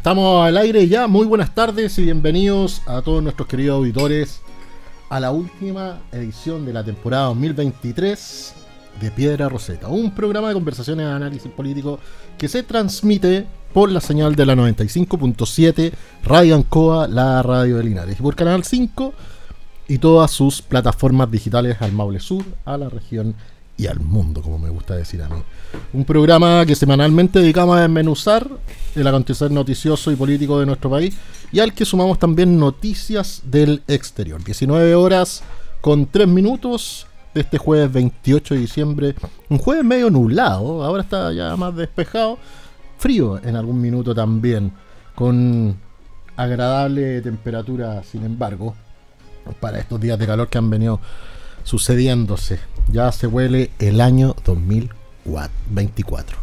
Estamos al aire ya. Muy buenas tardes y bienvenidos a todos nuestros queridos auditores a la última edición de la temporada 2023 de Piedra Roseta, un programa de conversaciones de análisis político que se transmite por la señal de la 95.7 Radio Ancoa, la radio de Linares, y por Canal 5 y todas sus plataformas digitales al Maule Sur, a la región y al mundo, como me gusta decir a mí. Un programa que semanalmente dedicamos a desmenuzar el acontecer noticioso y político de nuestro país y al que sumamos también noticias del exterior. 19 horas con 3 minutos de este jueves 28 de diciembre. Un jueves medio nublado, ahora está ya más despejado. Frío en algún minuto también, con agradable temperatura, sin embargo, para estos días de calor que han venido sucediéndose. Ya se huele el año 2024.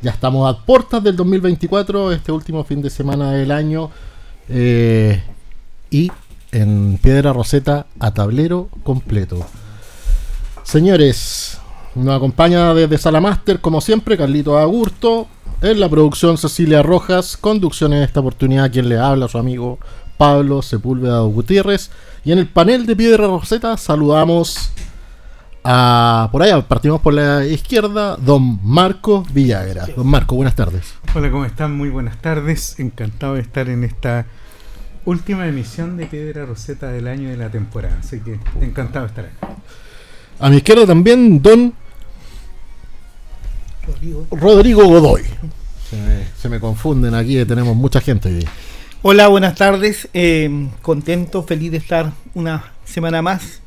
Ya estamos a puertas del 2024, este último fin de semana del año. Eh, y en Piedra Roseta a tablero completo. Señores, nos acompaña desde Salamaster, como siempre, Carlito Agurto. En la producción Cecilia Rojas, conducción en esta oportunidad quien le habla, su amigo Pablo Sepúlveda Gutiérrez. Y en el panel de Piedra Roseta saludamos a. Por allá, partimos por la izquierda, don Marco Villagra. Don Marco, buenas tardes. Hola, ¿cómo están? Muy buenas tardes. Encantado de estar en esta última emisión de Piedra Roseta del año de la temporada. Así que encantado de estar acá. A mi izquierda también, don Rodrigo. Rodrigo Godoy. Se me, se me confunden aquí, tenemos mucha gente hoy día. Hola, buenas tardes. Eh, contento, feliz de estar una semana más.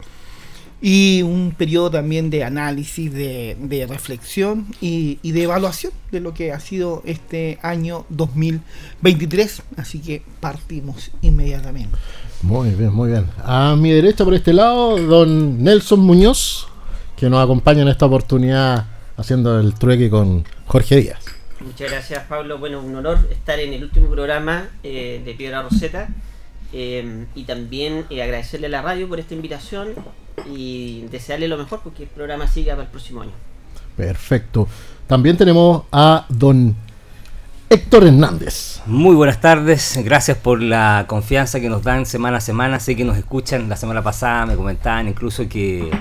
Y un periodo también de análisis, de, reflexión y, y de evaluación de lo que ha sido este año 2023. Así que partimos inmediatamente. Muy bien, muy bien. A mi derecha, por este lado, don Nelson Muñoz, que nos acompaña en esta oportunidad haciendo el trueque con Jorge Díaz. Muchas gracias Pablo, bueno, un honor estar en el último programa eh, de Piedra Roseta eh, y también eh, agradecerle a la radio por esta invitación y desearle lo mejor porque el programa siga para el próximo año. Perfecto. También tenemos a don Héctor Hernández. Muy buenas tardes, gracias por la confianza que nos dan semana a semana. Sé que nos escuchan, la semana pasada me comentaban incluso que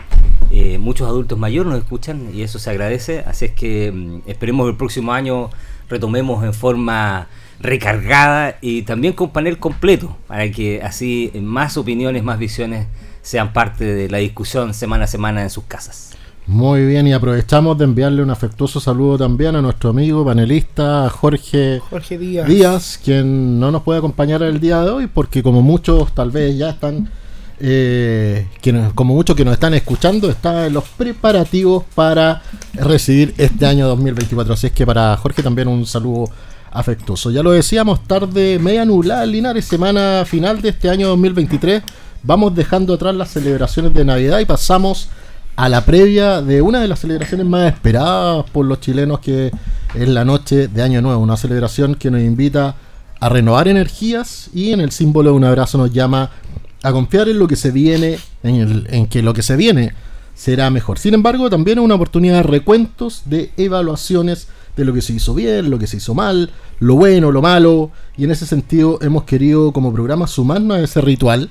eh, muchos adultos mayores nos escuchan y eso se agradece. Así es que mm, esperemos que el próximo año retomemos en forma recargada y también con panel completo para que así más opiniones, más visiones sean parte de la discusión semana a semana en sus casas. Muy bien, y aprovechamos de enviarle un afectuoso saludo también a nuestro amigo panelista Jorge, Jorge Díaz. Díaz, quien no nos puede acompañar el día de hoy porque como muchos tal vez ya están, eh, quienes- como muchos que nos están escuchando, está en los preparativos para recibir este año 2024. Así es que para Jorge también un saludo afectuoso. Ya lo decíamos, tarde media nublada Linares, semana final de este año 2023. Vamos dejando atrás las celebraciones de Navidad y pasamos a la previa de una de las celebraciones más esperadas por los chilenos que es la noche de Año Nuevo, una celebración que nos invita a renovar energías y en el símbolo de un abrazo nos llama a confiar en lo que se viene, en, el- en que lo que se viene será mejor. Sin embargo, también es una oportunidad de recuentos, de evaluaciones de lo que se hizo bien, lo que se hizo mal, lo bueno, lo malo, y en ese sentido hemos querido como programa sumarnos a ese ritual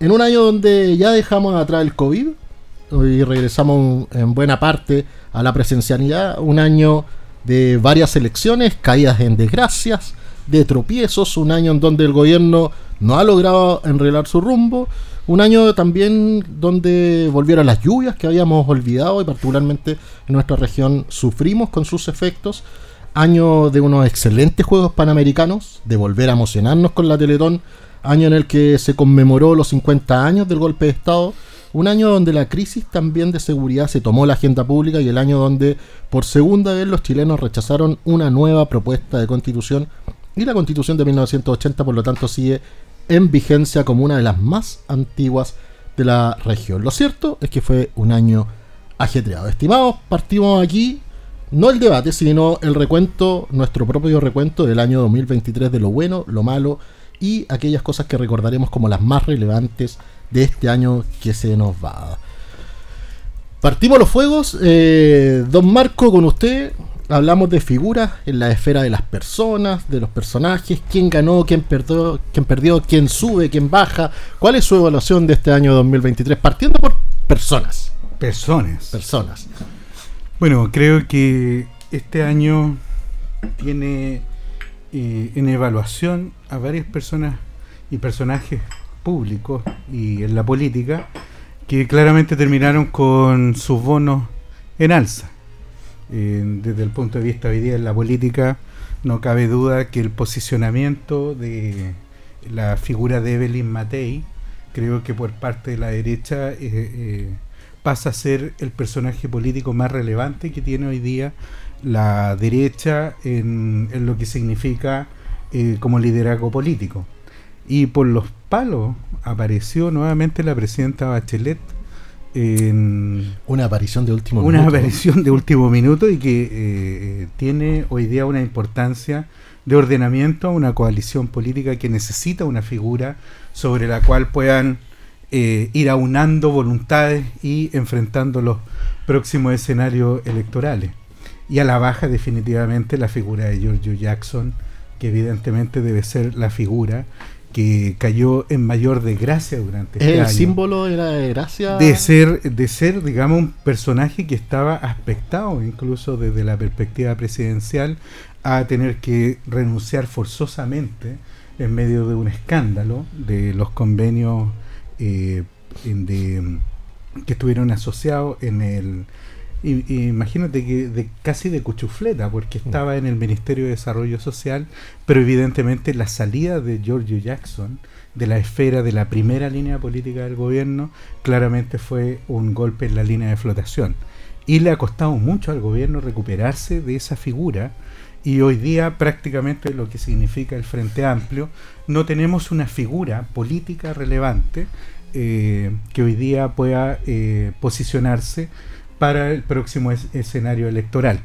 en un año donde ya dejamos atrás el COVID y regresamos en buena parte a la presencialidad, un año de varias elecciones, caídas en desgracias, de tropiezos, un año en donde el gobierno no ha logrado enreglar su rumbo, un año también donde volvieron las lluvias que habíamos olvidado y particularmente en nuestra región sufrimos con sus efectos, año de unos excelentes Juegos Panamericanos, de volver a emocionarnos con la Teletón, año en el que se conmemoró los 50 años del golpe de Estado, un año donde la crisis también de seguridad se tomó la agenda pública y el año donde por segunda vez los chilenos rechazaron una nueva propuesta de constitución. Y la constitución de 1980 por lo tanto sigue en vigencia como una de las más antiguas de la región. Lo cierto es que fue un año ajetreado. Estimados, partimos aquí no el debate, sino el recuento, nuestro propio recuento del año 2023 de lo bueno, lo malo y aquellas cosas que recordaremos como las más relevantes de este año que se nos va. Partimos los fuegos. Eh, don Marco, con usted hablamos de figuras en la esfera de las personas, de los personajes, quién ganó, quién perdió, quién perdió, quién sube, quién baja. ¿Cuál es su evaluación de este año 2023? Partiendo por personas. Personas. Personas. Bueno, creo que este año tiene eh, en evaluación a varias personas y personajes públicos y en la política que claramente terminaron con sus bonos en alza. Eh, desde el punto de vista hoy día en la política, no cabe duda que el posicionamiento de la figura de Evelyn Matei, creo que por parte de la derecha eh, pasa a ser el personaje político más relevante que tiene hoy día la derecha en, lo que significa eh, como liderazgo político. Y por los palos apareció nuevamente la presidenta Bachelet una aparición de último una aparición de último minuto y que eh, tiene hoy día una importancia de ordenamiento a una coalición política que necesita una figura sobre la cual puedan eh, ir aunando voluntades y enfrentando los próximos escenarios electorales. Y a la baja definitivamente la figura de Giorgio Jackson, que evidentemente debe ser la figura que cayó en mayor desgracia durante este el símbolo de la desgracia de ser de ser digamos un personaje que estaba aspectado incluso desde la perspectiva presidencial a tener que renunciar forzosamente en medio de un escándalo de los convenios eh, de, que estuvieron asociados en el imagínate que de, casi de cuchufleta, porque mm. estaba en el Ministerio de Desarrollo Social, pero evidentemente la salida de Giorgio Jackson de la esfera de la primera línea política del gobierno claramente fue un golpe en la línea de flotación. Y le ha costado mucho al gobierno recuperarse de esa figura. Y hoy día prácticamente lo que significa el Frente Amplio, no tenemos una figura política relevante eh, que hoy día pueda eh, posicionarse para el próximo escenario electoral.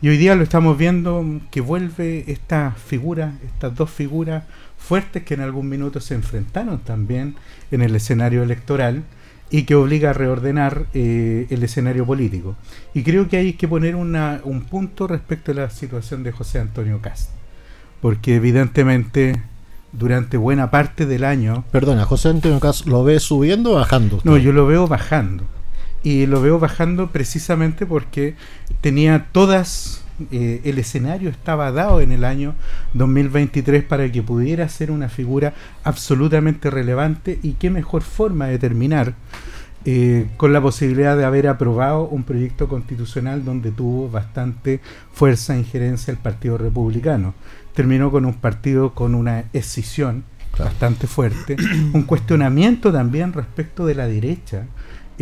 Y hoy día lo estamos viendo que vuelve esta figura, estas dos figuras fuertes que en algún minuto se enfrentaron también en el escenario electoral y que obliga a reordenar eh, el escenario político. Y creo que hay que poner una, un punto respecto a la situación de José Antonio Cast, porque evidentemente durante buena parte del año... Perdona, José Antonio Cast, ¿lo ve subiendo o bajando? No, yo lo veo bajando y lo veo bajando precisamente porque tenía todas, eh, el escenario estaba dado en el año 2023 para que pudiera ser una figura absolutamente relevante y qué mejor forma de terminar eh, con la posibilidad de haber aprobado un proyecto constitucional donde tuvo bastante fuerza e injerencia el Partido Republicano. Terminó con un partido con una escisión bastante fuerte, un cuestionamiento también respecto de la derecha,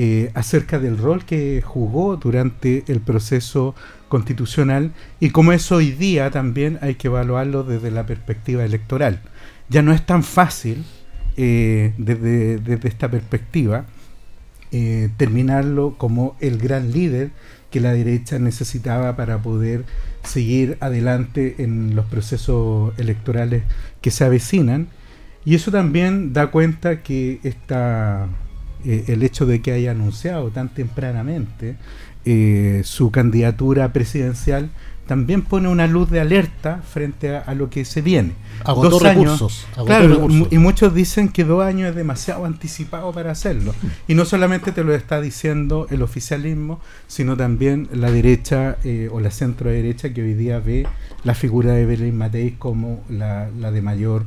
eh, acerca del rol que jugó durante el proceso constitucional y cómo eso hoy día también hay que evaluarlo desde la perspectiva electoral. Ya no es tan fácil eh, desde, esta perspectiva eh, terminarlo como el gran líder que la derecha necesitaba para poder seguir adelante en los procesos electorales que se avecinan. Y eso también da cuenta que esta eh, el hecho de que haya anunciado tan tempranamente eh, su candidatura presidencial también pone una luz de alerta frente a, lo que se viene. Agotó dos recursos. claro, y muchos dicen que dos años es demasiado anticipado para hacerlo. Y no solamente te lo está diciendo el oficialismo, sino también la derecha eh, o la centro derecha que hoy día ve la figura de Belén Matei como la, la de mayor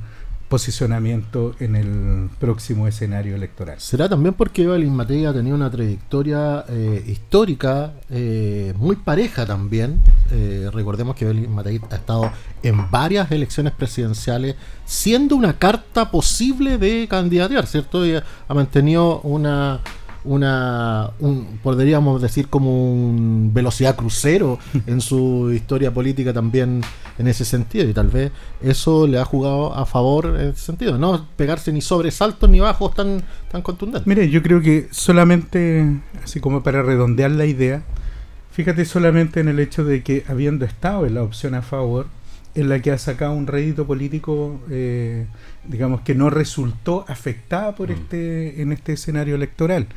posicionamiento en el próximo escenario electoral. ¿Será también porque Evelyn Matei ha tenido una trayectoria eh, histórica eh, muy pareja también? Eh, recordemos que Evelyn Matei ha estado en varias elecciones presidenciales siendo una carta posible de candidatear, ¿cierto? Y ha mantenido una, una, un, podríamos decir como un velocidad crucero en su historia política también en ese sentido y tal vez eso le ha jugado a favor en ese sentido, no pegarse ni sobresaltos ni bajos tan, tan contundentes. Mire, yo creo que solamente, así como para redondear la idea, fíjate solamente en el hecho de que habiendo estado en la opción a favor, en la que ha sacado un rédito político, eh, digamos que no resultó afectada por mm. este, en este escenario electoral.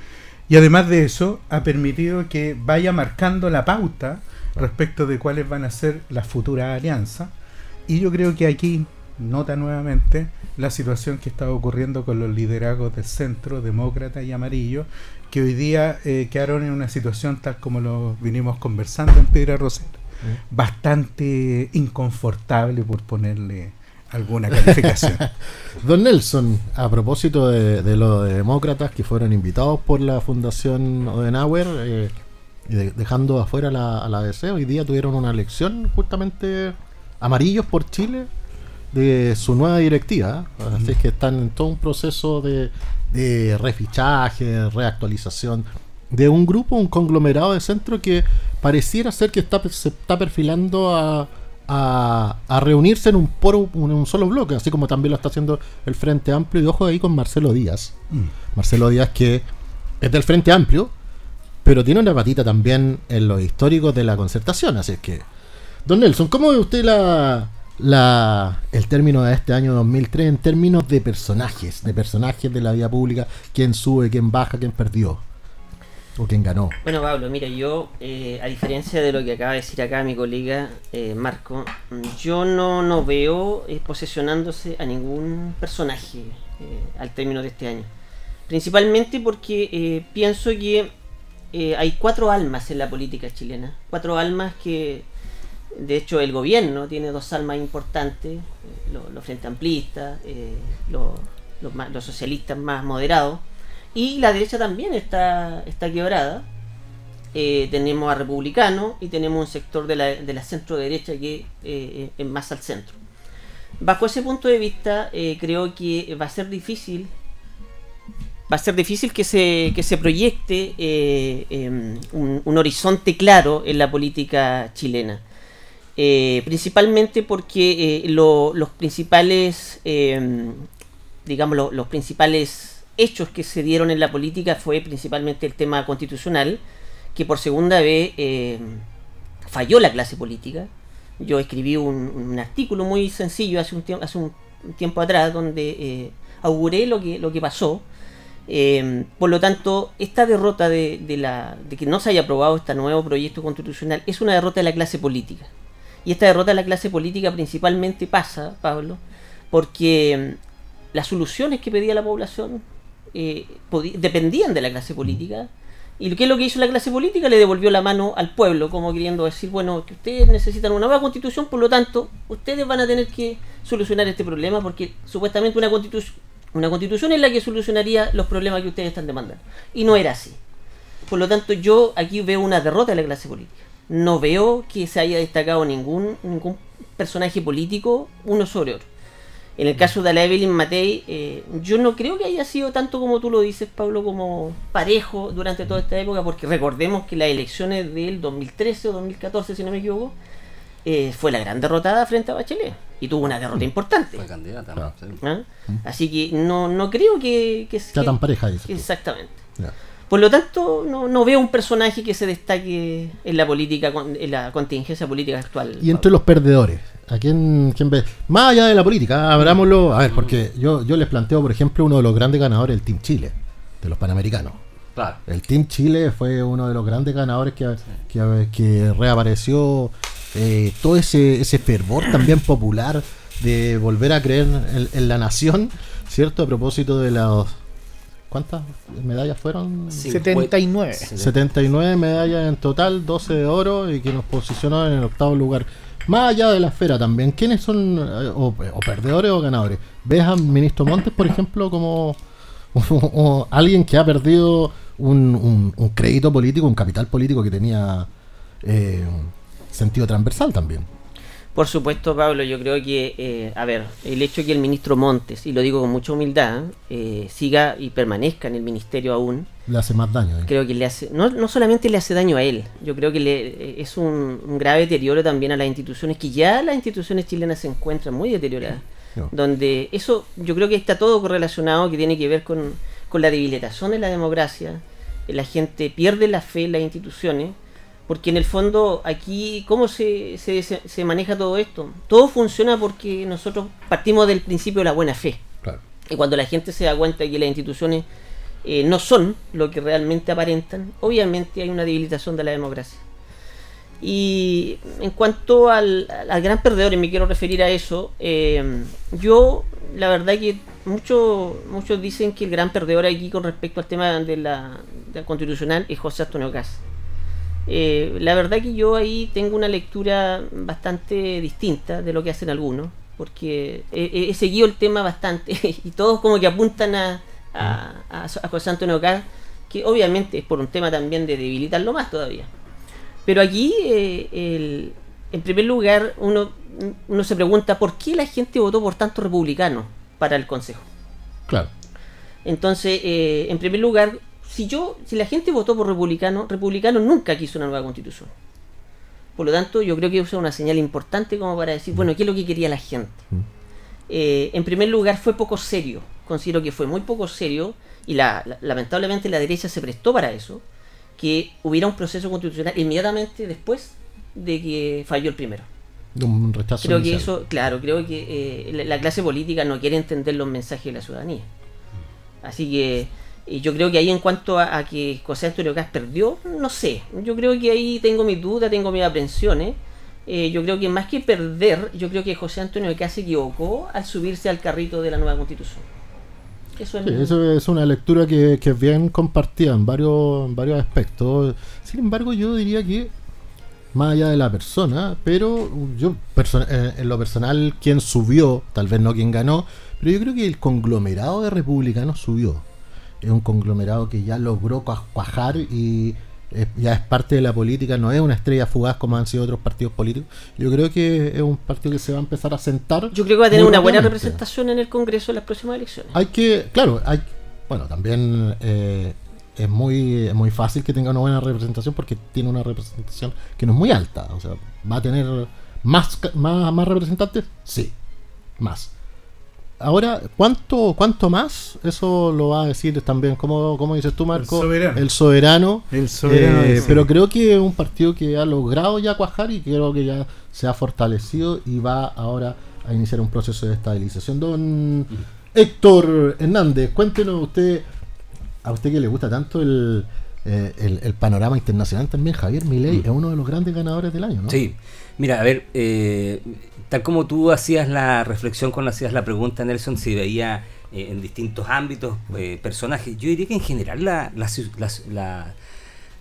Y además de eso, ha permitido que vaya marcando la pauta respecto de cuáles van a ser las futuras alianzas. Y yo creo que aquí nota nuevamente la situación que está ocurriendo con los liderazgos del centro, demócrata y amarillo, que hoy día eh, quedaron en una situación tal como lo vinimos conversando en Piedra Roseta bastante inconfortable por ponerle alguna calificación. Don Nelson, a propósito de, los demócratas que fueron invitados por la Fundación Odenauer, eh, dejando afuera la, a la ABC, hoy día tuvieron una elección justamente amarillos por Chile de su nueva directiva. Así que están en todo un proceso de, de refichaje, reactualización de un grupo, un conglomerado de centro que pareciera ser que está, se está perfilando a, a, reunirse en un, poro, en un solo bloque, así como también lo está haciendo el Frente Amplio. Y ojo ahí con Marcelo Díaz. Mm. Marcelo Díaz que es del Frente Amplio, pero tiene una patita también en los históricos de la concertación. Así que, don Nelson, ¿cómo ve usted la, la, el término de este año 2003 en términos de personajes, de personajes de la vida pública? ¿Quién sube, quién baja, quién perdió? Bueno, Pablo, mira, yo, eh, a diferencia de lo que acaba de decir acá mi colega eh, Marco, yo no, no veo eh, posesionándose a ningún personaje al término de este año. Principalmente porque pienso que hay cuatro almas en la política chilena. Cuatro almas que, de hecho, el gobierno tiene dos almas importantes, los, frente amplistas, los socialistas más moderados y la derecha también está, está quebrada. Eh, tenemos a republicanos y tenemos un sector de la, de la centro derecha que eh, es más al centro. Bajo ese punto de vista, eh, creo que va a ser difícil. Va a ser difícil que se, que se proyecte em, un, horizonte claro en la política chilena. principalmente porque los principales, em, digamos, los principales hechos que se dieron en la política fue principalmente el tema constitucional, que por segunda vez eh, falló la clase política. Yo escribí un, artículo muy sencillo hace un, tiempo, hace un tiempo atrás donde eh, auguré lo que, lo que pasó. Eh, por lo tanto, esta derrota de, la, de que no se haya aprobado este nuevo proyecto constitucional es una derrota de la clase política. Y esta derrota de la clase política principalmente pasa, Pablo, porque las soluciones que pedía la población eh, dependían de la clase política. ¿Y qué es lo que hizo la clase política? Le devolvió la mano al pueblo, como queriendo decir, bueno, que ustedes necesitan una nueva constitución, por lo tanto, ustedes van a tener que solucionar este problema, porque supuestamente una constitución, una constitución es la que solucionaría los problemas que ustedes están demandando. Y no era así. Por lo tanto, yo aquí veo una derrota de la clase política. No veo que se haya destacado ningún, ningún personaje político uno sobre otro. En el caso de la Evelyn Matei, eh, yo no creo que haya sido tanto como tú lo dices, Pablo, como parejo durante toda esta época, porque recordemos que las elecciones del 2013 o 2014, si no me equivoco, eh, fue la gran derrotada frente a Bachelet. Y tuvo una derrota importante. Fue candidata, ¿Ah? Así que no, no creo que, que sea tan pareja. Exactamente. Por lo tanto, no, no, veo un personaje que se destaque en la política, en la contingencia política actual. Y entre los perdedores, ¿a quién, quién ve? Más allá de la política, abrámoslo. A ver, porque yo, yo les planteo, por ejemplo, uno de los grandes ganadores, el Team Chile, de los Panamericanos. Claro. El Team Chile fue uno de los grandes ganadores que, que, que reapareció eh, todo ese, ese fervor también popular de volver a creer en, en la nación, ¿cierto? A propósito de los ¿Cuántas medallas fueron? 79. 79 medallas en total, 12 de oro y que nos posicionó en el octavo lugar. Más allá de la esfera también, ¿quiénes son eh, o, perdedores o ganadores? ¿Ves a Ministro Montes, por ejemplo, como alguien que ha perdido un, crédito político, un capital político que tenía eh, sentido transversal también? Por supuesto, Pablo, yo creo que, eh, a ver, el hecho de que el ministro Montes, y lo digo con mucha humildad, eh, siga y permanezca en el ministerio aún, Le hace más daño. ¿eh? creo que le hace, no, no solamente le hace daño a él, yo creo que le, eh, es un, un grave deterioro también a las instituciones, que ya las instituciones chilenas se encuentran muy deterioradas, No. donde eso yo creo que está todo correlacionado, que tiene que ver con, con la debilitación de la democracia, la gente pierde la fe en las instituciones, porque en el fondo aquí, ¿cómo se, se, se- maneja todo esto? Todo funciona porque nosotros partimos del principio de la buena fe. Claro. Y cuando la gente se da cuenta de que las instituciones eh, no son lo que realmente aparentan, obviamente hay una debilitación de la democracia. Y en cuanto al, al gran perdedor, y me quiero referir a eso, eh, yo la verdad que muchos muchos dicen que el gran perdedor aquí con respecto al tema de la, de la constitucional es José Antonio Caz. Eh, la verdad que yo ahí tengo una lectura bastante distinta de lo que hacen algunos, porque he, seguido el tema bastante y todos como que apuntan a, a, a- a José Antonio Caz, que obviamente es por un tema también de debilitarlo más todavía. Pero aquí, eh, el- en primer lugar, uno, uno se pregunta por qué la gente votó por tantos republicanos para el Consejo. Claro. Entonces, eh, en primer lugar, si yo, si la gente votó por republicano, republicano nunca quiso una nueva constitución. Por lo tanto, yo creo que eso es una señal importante como para decir, bueno, ¿qué es lo que quería la gente? Eh, en primer lugar, fue poco serio. Considero que fue muy poco serio y la, la- lamentablemente la derecha se prestó para eso, que hubiera un proceso constitucional inmediatamente después de que falló el primero. De un rechazo. Creo que eso, claro, creo que eh, la, la clase política no quiere entender los mensajes de la ciudadanía. Así que eh, yo creo que ahí en cuanto a, a que José Antonio Caz perdió, no sé. Yo creo que ahí tengo mis dudas, tengo mis aprensiones. Eh, yo creo que más que perder, yo creo que José Antonio Caz se equivocó al subirse al carrito de la nueva constitución. Eso es Sí, mi- eso es una lectura que, que es bien compartida en varios, en varios aspectos. Sin embargo, yo diría que, más allá de la persona, pero yo, perso- eh, en lo personal, quien subió, tal vez no quien ganó, pero yo creo que el conglomerado de republicanos subió. Es un conglomerado que ya logró cua- cuajar y eh, ya es parte de la política, no es una estrella fugaz como han sido otros partidos políticos. Yo creo que es un partido que se va a empezar a sentar. Yo creo que va a tener una buena representación en el Congreso en las próximas elecciones. Hay que, claro, hay, bueno, también eh, es muy, es muy fácil que tenga una buena representación porque tiene una representación que no es muy alta. O sea, va a tener más, más, más representantes, sí, más. Ahora, ¿cuánto, ¿cuánto más? Eso lo va a decir también, como, como dices tú, Marco, soberano. el soberano. El soberano Eh, pero creo que es un partido que ha logrado ya cuajar y creo que ya se ha fortalecido y va ahora a iniciar un proceso de estabilización. Don Héctor Hernández, cuéntenos usted, a usted que le gusta tanto el, eh, el, el panorama internacional también, Javier Milei es uno de los grandes ganadores del año, ¿no? Sí, mira, a ver, eh, tal como tú hacías la reflexión cuando hacías la pregunta, Nelson, si veía eh, en distintos ámbitos eh, personajes, yo diría que en general la, la,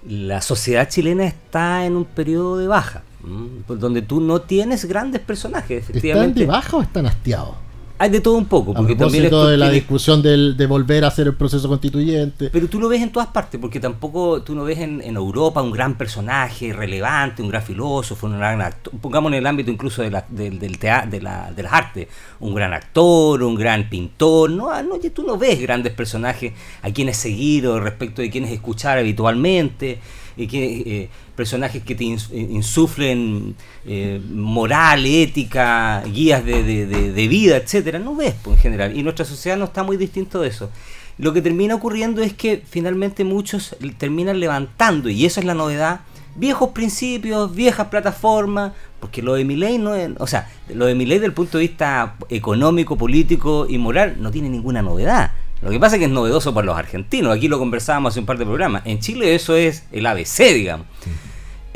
la- sociedad chilena está en un periodo de baja, ¿m? Donde tú no tienes grandes personajes, ¿Están de efectivamente. baja o están hastiados? Hay de todo un poco, A porque también propósito esto de la tiene- discusión del, de volver a hacer el proceso constituyente. Pero tú lo ves en todas partes, porque tampoco tú no ves en, en Europa un gran personaje relevante, un gran filósofo, un gran actor, pongamos en el ámbito incluso de, la, del, del tea- de, la- de las artes, un gran actor, un gran pintor, no, no, tú no ves grandes personajes a quienes seguir o respecto de quienes escuchar habitualmente, y que, eh, personajes que te eh, insuflen eh, moral, ética, guías de, de- de- de vida, etcétera, no ves pues, en general. Y nuestra sociedad no está muy distinto de eso. Lo que termina ocurriendo es que finalmente muchos terminan levantando, y eso es la novedad, viejos principios, viejas plataformas, porque lo de Milei no es, o sea, lo de Milei del punto de vista económico, político y moral no tiene ninguna novedad. Lo que pasa es que es novedoso para los argentinos, aquí lo conversábamos hace un par de programas. En Chile eso es el ABC, digamos.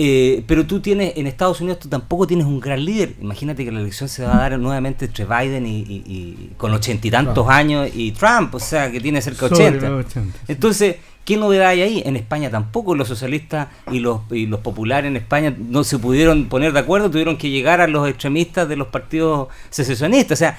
Eh, pero tú tienes, en Estados Unidos tú tampoco tienes un gran líder. Imagínate que la elección se va a dar nuevamente entre Biden y, y- y con ochenta y tantos Trump. años y Trump, o sea, que tiene cerca de Sobre 80. los 80, sí. Entonces, ¿qué novedad hay ahí? En España tampoco los socialistas y los, y los populares en España no se pudieron poner de acuerdo, tuvieron que llegar a los extremistas de los partidos secesionistas. O sea,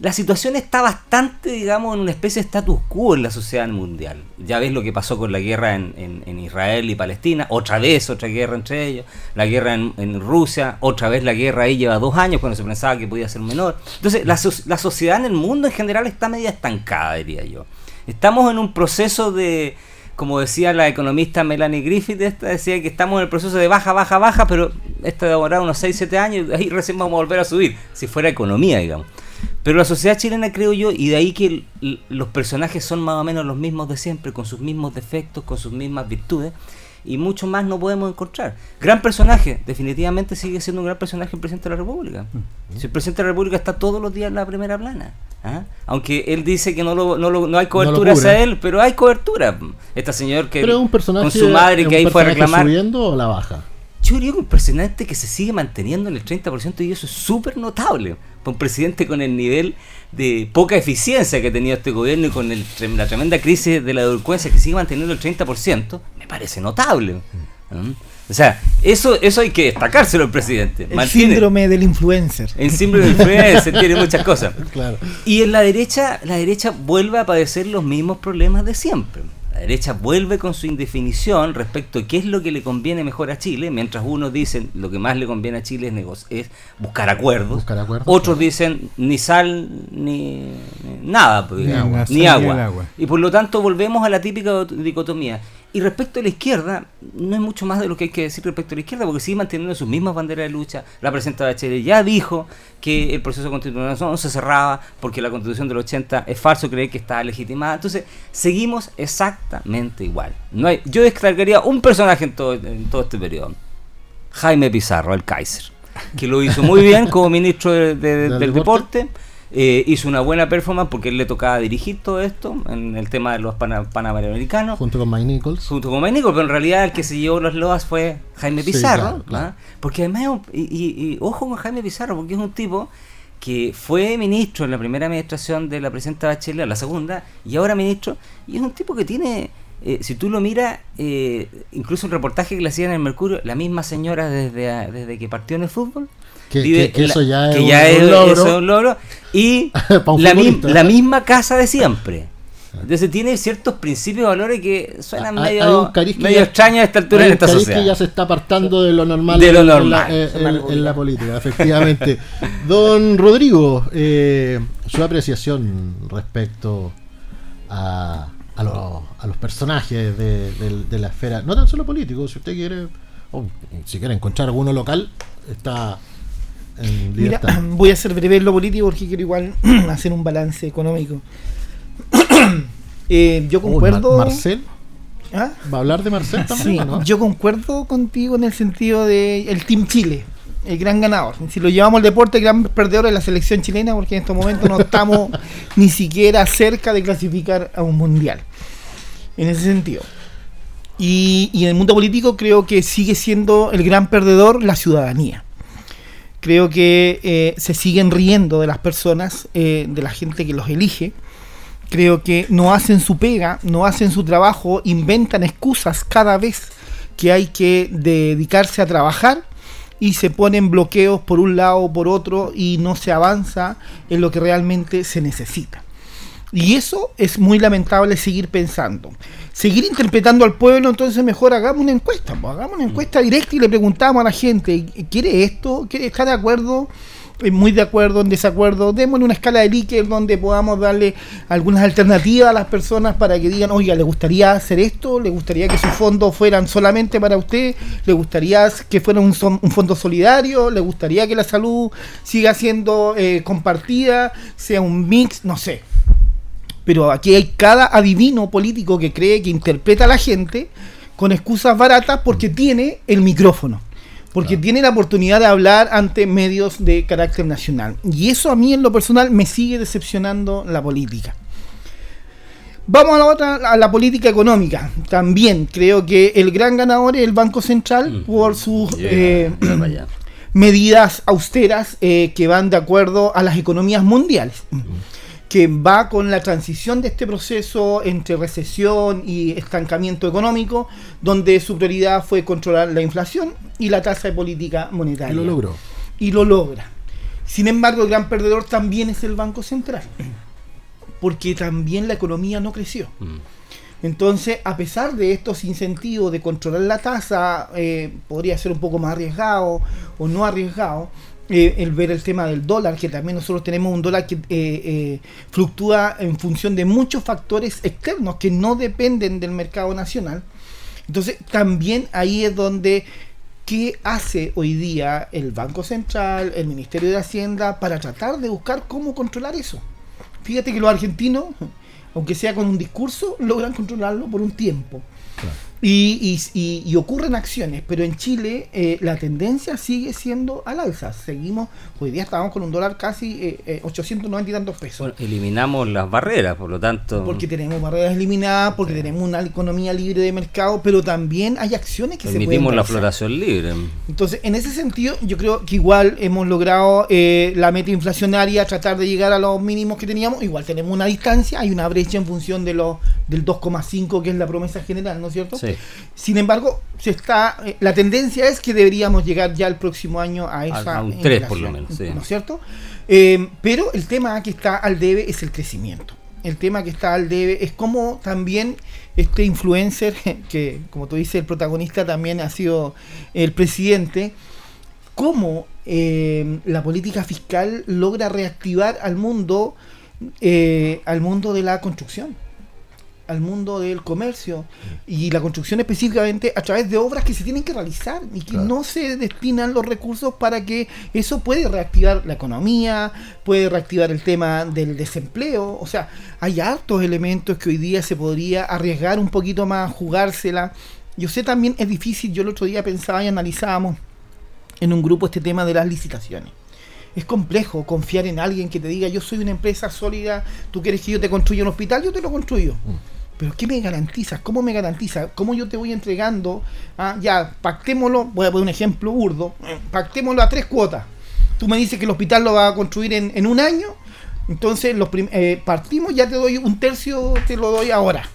la situación está bastante, digamos, en una especie de status quo en la sociedad mundial. Ya ves lo que pasó con la guerra en, Israel y Palestina, otra vez otra guerra entre ellos, la guerra en, Rusia, otra vez la guerra ahí lleva dos años cuando se pensaba que podía ser menor. Entonces, la, la sociedad en el mundo en general está media estancada, diría yo. Estamos en un proceso de, como decía la economista Melanie Griffith, esta decía que estamos en el proceso de baja, baja, baja, pero esto va a demorar unos 6, 7 años y ahí recién vamos a volver a subir, si fuera economía, digamos. Pero la sociedad chilena, creo yo, y de ahí que los personajes son más o menos los mismos de siempre, con sus mismos defectos, con sus mismas virtudes, y mucho más no podemos encontrar. Gran personaje, definitivamente sigue siendo un gran personaje el presidente de la República. Mm. Si el presidente de la República está todos los días en la primera plana. ¿ah? Aunque él dice que no, lo, no, lo, no hay cobertura hacia él, pero hay cobertura. Esta señor que un personaje, con su madre que ahí fue a reclamar. subiendo o la baja? Yo diría un presidente que se sigue manteniendo en el 30% y eso es súper notable un presidente con el nivel de poca eficiencia que ha tenido este gobierno y con la tremenda crisis de la delincuencia que sigue manteniendo el 30%, me parece notable. ¿Mm? O sea, eso, eso hay que destacárselo al presidente. El síndrome del influencer. El síndrome del influencer tiene muchas cosas. Y en la derecha, la derecha vuelve a padecer los mismos problemas de siempre. La derecha vuelve con su indefinición respecto a qué es lo que le conviene mejor a Chile, mientras unos dicen lo que más le conviene a Chile es, es buscar acuerdos, otros dicen ni sal ni, nada, pues, ni, agua. Y por lo tanto volvemos a la típica dicotomía. Y respecto a la izquierda, no hay mucho más de lo que hay que decir respecto a la izquierda, porque sigue manteniendo sus mismas banderas de lucha. La presidenta de Chile ya dijo que el proceso constitucional no se cerraba porque la constitución del 80 es falso creer que está legitimada. Entonces, seguimos exactamente igual. No hay, yo descargaría un personaje en todo, en todo este periodo. Jaime Pizarro, el Kaiser, que lo hizo muy bien como ministro del deporte eh, hizo una buena performance porque él le tocaba dirigir todo esto en el tema de los panamericanos. Junto con Mike Nichols. Junto con Mike Nichols, pero en realidad el que se llevó los loas fue Jaime Pizarro. ¿ah? Porque además, y, ojo con Jaime Pizarro, porque es un tipo que fue ministro en la primera administración de la presidenta Bachelet, la segunda, y ahora ministro, y es un tipo que tiene, eh, si tú lo miras, eh, incluso un reportaje que le hacían en el Mercurio, la misma señora desde, desde que partió en el fútbol, que, eso ya es, un, logro. Y la, misma casa de siempre. Entonces tiene ciertos principios y valores que suenan medio, medio extraños a esta altura en esta sociedad. que ya se está apartando de lo normal, de lo normal. En, la, política, efectivamente. Don Rodrigo, eh, su apreciación respecto a, a, a los personajes de, de, la esfera, no tan solo políticos, si usted quiere, o si quiere encontrar alguno local, está Mira, voy a hacer breve en lo político porque quiero igual hacer un balance económico. Eh, yo concuerdo. Marcel. ¿Ah? ¿Va a hablar de Marcel también? Yo concuerdo contigo en el sentido de el Team Chile, el gran ganador. Si lo llevamos al deporte, el gran perdedor es la selección chilena, porque en estos momentos no estamos ni siquiera cerca de clasificar a un mundial. En ese sentido. Y, y en el mundo político creo que sigue siendo el gran perdedor la ciudadanía creo que eh, se siguen riendo de las personas, eh, de la gente que los elige. Creo que no hacen su pega, no hacen su trabajo, inventan excusas cada vez que hay que dedicarse a trabajar y se ponen bloqueos por un lado o por otro y no se avanza en lo que realmente se necesita. Y eso es muy lamentable seguir pensando. Seguir interpretando al pueblo, entonces mejor hagamos una encuesta. Hagamos una encuesta directa y le preguntamos a la gente, ¿quiere esto? ¿Quiere, ¿Está de acuerdo? muy de acuerdo, en desacuerdo, démosle una escala de Likert donde podamos darle algunas alternativas a las personas para que digan, oiga, ¿le gustaría hacer esto? ¿Le gustaría que sus fondos fueran solamente para usted? ¿Le gustaría que fuera un, un fondo solidario? ¿Le gustaría que la salud siga siendo eh, compartida? ¿Sea un mix? No sé pero aquí hay cada adivino político que cree que interpreta a la gente con excusas baratas porque tiene el micrófono, porque tiene la oportunidad de hablar ante medios de carácter nacional. Y eso a mí en lo personal me sigue decepcionando la política. Vamos a la otra, a la política económica. También creo que el gran ganador es el Banco Central mm. por sus eh, medidas austeras eh, que van de acuerdo a las economías mundiales. Mm que va con la transición de este proceso entre recesión y estancamiento económico, donde su prioridad fue controlar la inflación y la tasa de política monetaria. Y lo logró. Y lo logra. Sin embargo, el gran perdedor también es el Banco Central, porque también la economía no creció. Mm. Entonces, a pesar de estos incentivos de controlar la tasa, eh, podría ser un poco más arriesgado o no arriesgado. Eh, el ver el tema del dólar, que también nosotros tenemos un dólar que eh, eh, fluctúa en función de muchos factores externos que no dependen del mercado nacional. Entonces, también ahí es donde ¿Qué hace hoy día el Banco Central, el Ministerio de Hacienda para tratar de buscar cómo controlar eso? Fíjate que los argentinos, aunque sea con un discurso, logran controlarlo por un tiempo. Y, y- y- y ocurren acciones, pero en Chile eh, la tendencia sigue siendo al alza. Seguimos, hoy día estamos con un dólar casi eh, eh, 890 y tantos pesos. Bueno, eliminamos las barreras, por lo tanto. Porque tenemos barreras eliminadas, porque tenemos una economía libre de mercado, pero también hay acciones que se pueden Permitimos la floración libre. Entonces, en ese sentido, yo creo que igual hemos logrado eh, la meta inflacionaria, tratar de llegar a los mínimos que teníamos. Igual tenemos una distancia, hay una brecha en función de los del 2,5 que es la promesa general, ¿no es cierto? Sí. Sin embargo, se está eh, la tendencia es que deberíamos llegar ya el próximo año a esa a un tres, por inflación, lo menos, sí. ¿no es cierto? Eh, pero el tema que está al debe es el crecimiento. El tema que está al debe es como también este influencer, que como tú dices, el protagonista también ha sido el presidente, cómo eh, la política fiscal logra reactivar al mundo, eh, al mundo de la construcción, al mundo del comercio y la construcción específicamente a través de obras que se tienen que realizar y que Claro. no se destinan los recursos para que eso puede reactivar la economía, puede reactivar el tema del desempleo, o sea, hay hartos elementos que hoy día se podría arriesgar un poquito más, jugársela. Yo sé también es difícil, yo el otro día pensaba y analizábamos en un grupo este tema de las licitaciones. Es complejo confiar en alguien que te diga, yo soy una empresa sólida, tú quieres que yo te construya un hospital, yo te lo construyo. Pero ¿qué me garantizas? ¿Cómo me garantiza? ¿Cómo yo te voy entregando? Ah, ya, pactémoslo, voy a poner un ejemplo burdo, pactémoslo a tres cuotas. Tú me dices que el hospital lo va a construir en, en un año, entonces los eh, partimos, ya te doy un tercio, te lo doy ahora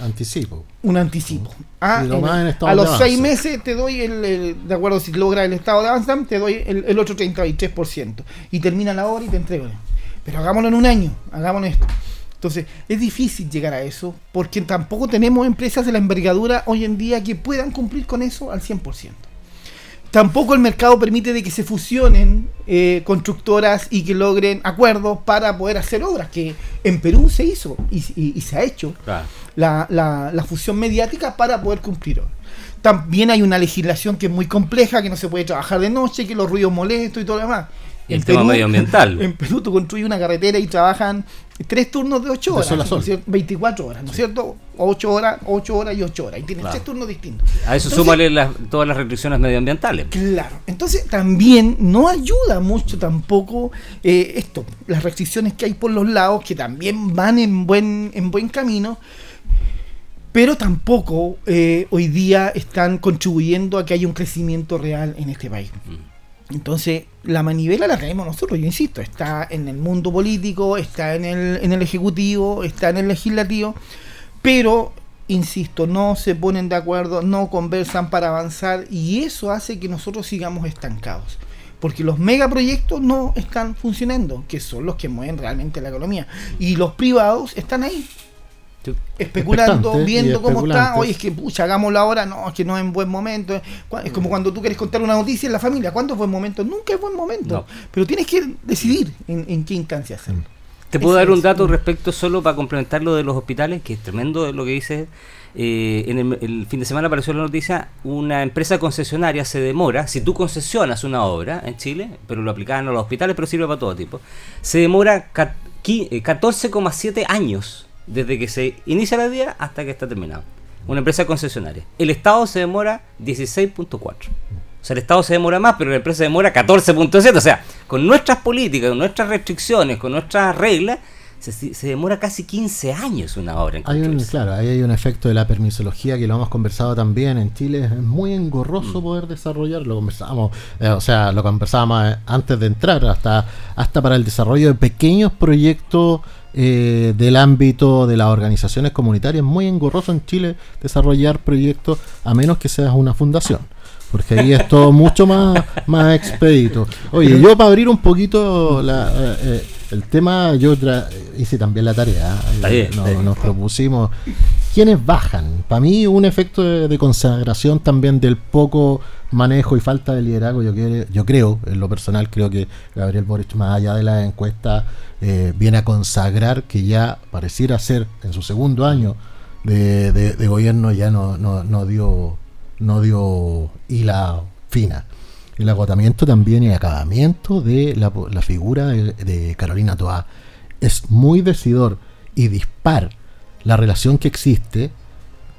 Anticipo. un anticipo. Ah, en- a los seis meses te doy el, el- de acuerdo si logra el estado de avance, te doy el, el otro 33%. Y termina la hora y te entrego. Pero hagámoslo en un año, hagámoslo esto. Entonces, es difícil llegar a eso, porque tampoco tenemos empresas de la envergadura hoy en día que puedan cumplir con eso al 100%. Tampoco el mercado permite de que se fusionen eh, constructoras y que logren acuerdos para poder hacer obras, que en Perú se hizo y- y- y se ha hecho Claro. la, la- la fusión mediática para poder cumplir. También hay una legislación que es muy compleja, que no se puede trabajar de noche, que los ruidos molestos y todo lo demás. Y el tema medioambiental. En Perú tú construyes una carretera y trabajan tres turnos de 8 De horas, sol a ¿no sol. es cierto? 24 horas, ¿no es cierto? 8 horas, 8 horas y 8 horas. Y tienes Claro. tres turnos distintos. A eso Entonces, súmale las- todas las restricciones medioambientales. Claro, entonces también no ayuda mucho tampoco eh, esto, las restricciones que hay por los lados, que también van en buen, en buen camino, pero tampoco eh, hoy día están contribuyendo a que haya un crecimiento real en este país. Entonces, la manivela la tenemos nosotros, yo insisto, está en el mundo político, está en el, en el ejecutivo, está en el legislativo, pero, insisto, no se ponen de acuerdo, no conversan para avanzar y eso hace que nosotros sigamos estancados. Porque los megaproyectos no están funcionando, que son los que mueven realmente la economía. Y los privados están ahí. Especulando, viendo cómo está. Oye, es que pucha, hagámoslo ahora. No, es que no es en buen momento. Es como cuando tú quieres contar una noticia en la familia. ¿Cuándo es buen momento? Nunca es buen momento. No. Pero tienes que decidir en, en qué instancia hacerlo. Te puedo dar un es. dato respecto solo para complementar lo de los hospitales, que es tremendo lo que dices. Eh, en el, el fin de semana apareció la noticia, una empresa concesionaria se demora, si tú concesionas una obra en Chile, pero lo aplicaban a los hospitales, pero sirve para todo tipo, se demora ca- qui- eh, 14,7 años desde que se inicia la vía hasta que está terminado. Una empresa concesionaria. El Estado se demora 16.4. O sea, el Estado se demora más, pero la empresa demora 14.7. O sea, con nuestras políticas, con nuestras restricciones, con nuestras reglas, se, se demora casi 15 años una obra en Hay un, claro, ahí hay un efecto de la permisología que lo hemos conversado también en Chile. Es muy engorroso poder desarrollar. Lo conversábamos, eh, o sea, lo conversábamos eh, antes de entrar, hasta, hasta para el desarrollo de pequeños proyectos eh, del ámbito de las organizaciones comunitarias. Es muy engorroso en Chile desarrollar proyectos a menos que seas una fundación. porque ahí es todo mucho más, más expedito. Oye, yo para abrir un poquito la, eh, eh, el tema, yo tra- hice también la tarea. Eh, bien, nos, propusimos. ¿Quiénes bajan? Para mí, un efecto de, de consagración también del poco manejo y falta de liderazgo. Yo, quiero- yo creo, en lo personal, creo que Gabriel Boric, más allá de la encuesta, eh, viene a consagrar que ya pareciera ser en su segundo año de, de- de gobierno, ya no, no, no dio no dio hila fina. El agotamiento también y acabamiento de la, figura de, Carolina Toá es muy decidor y dispar la relación que existe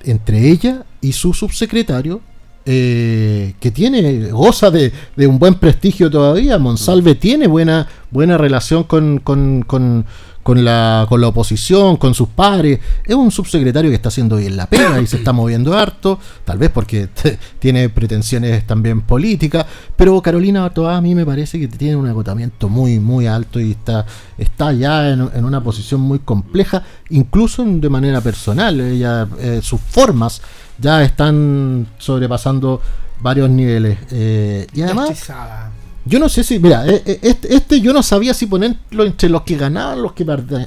entre ella y su subsecretario, eh, que tiene, goza de, de un buen prestigio todavía. Monsalve tiene buena, buena relación con, con, con, con la, con la oposición, con sus pares. Es un subsecretario que está haciendo bien la pega y se está moviendo harto, tal vez porque tiene pretensiones también políticas, pero Carolina Toá a mí me parece que tiene un agotamiento muy, muy alto y está, está ya en, en una posición muy compleja, incluso de manera personal. Ella, eh, sus formas ya están sobrepasando varios niveles. eh, y además. Yo no sé si, mira, eh, eh, este, este yo no sabía si ponerlo entre los que ganaban los que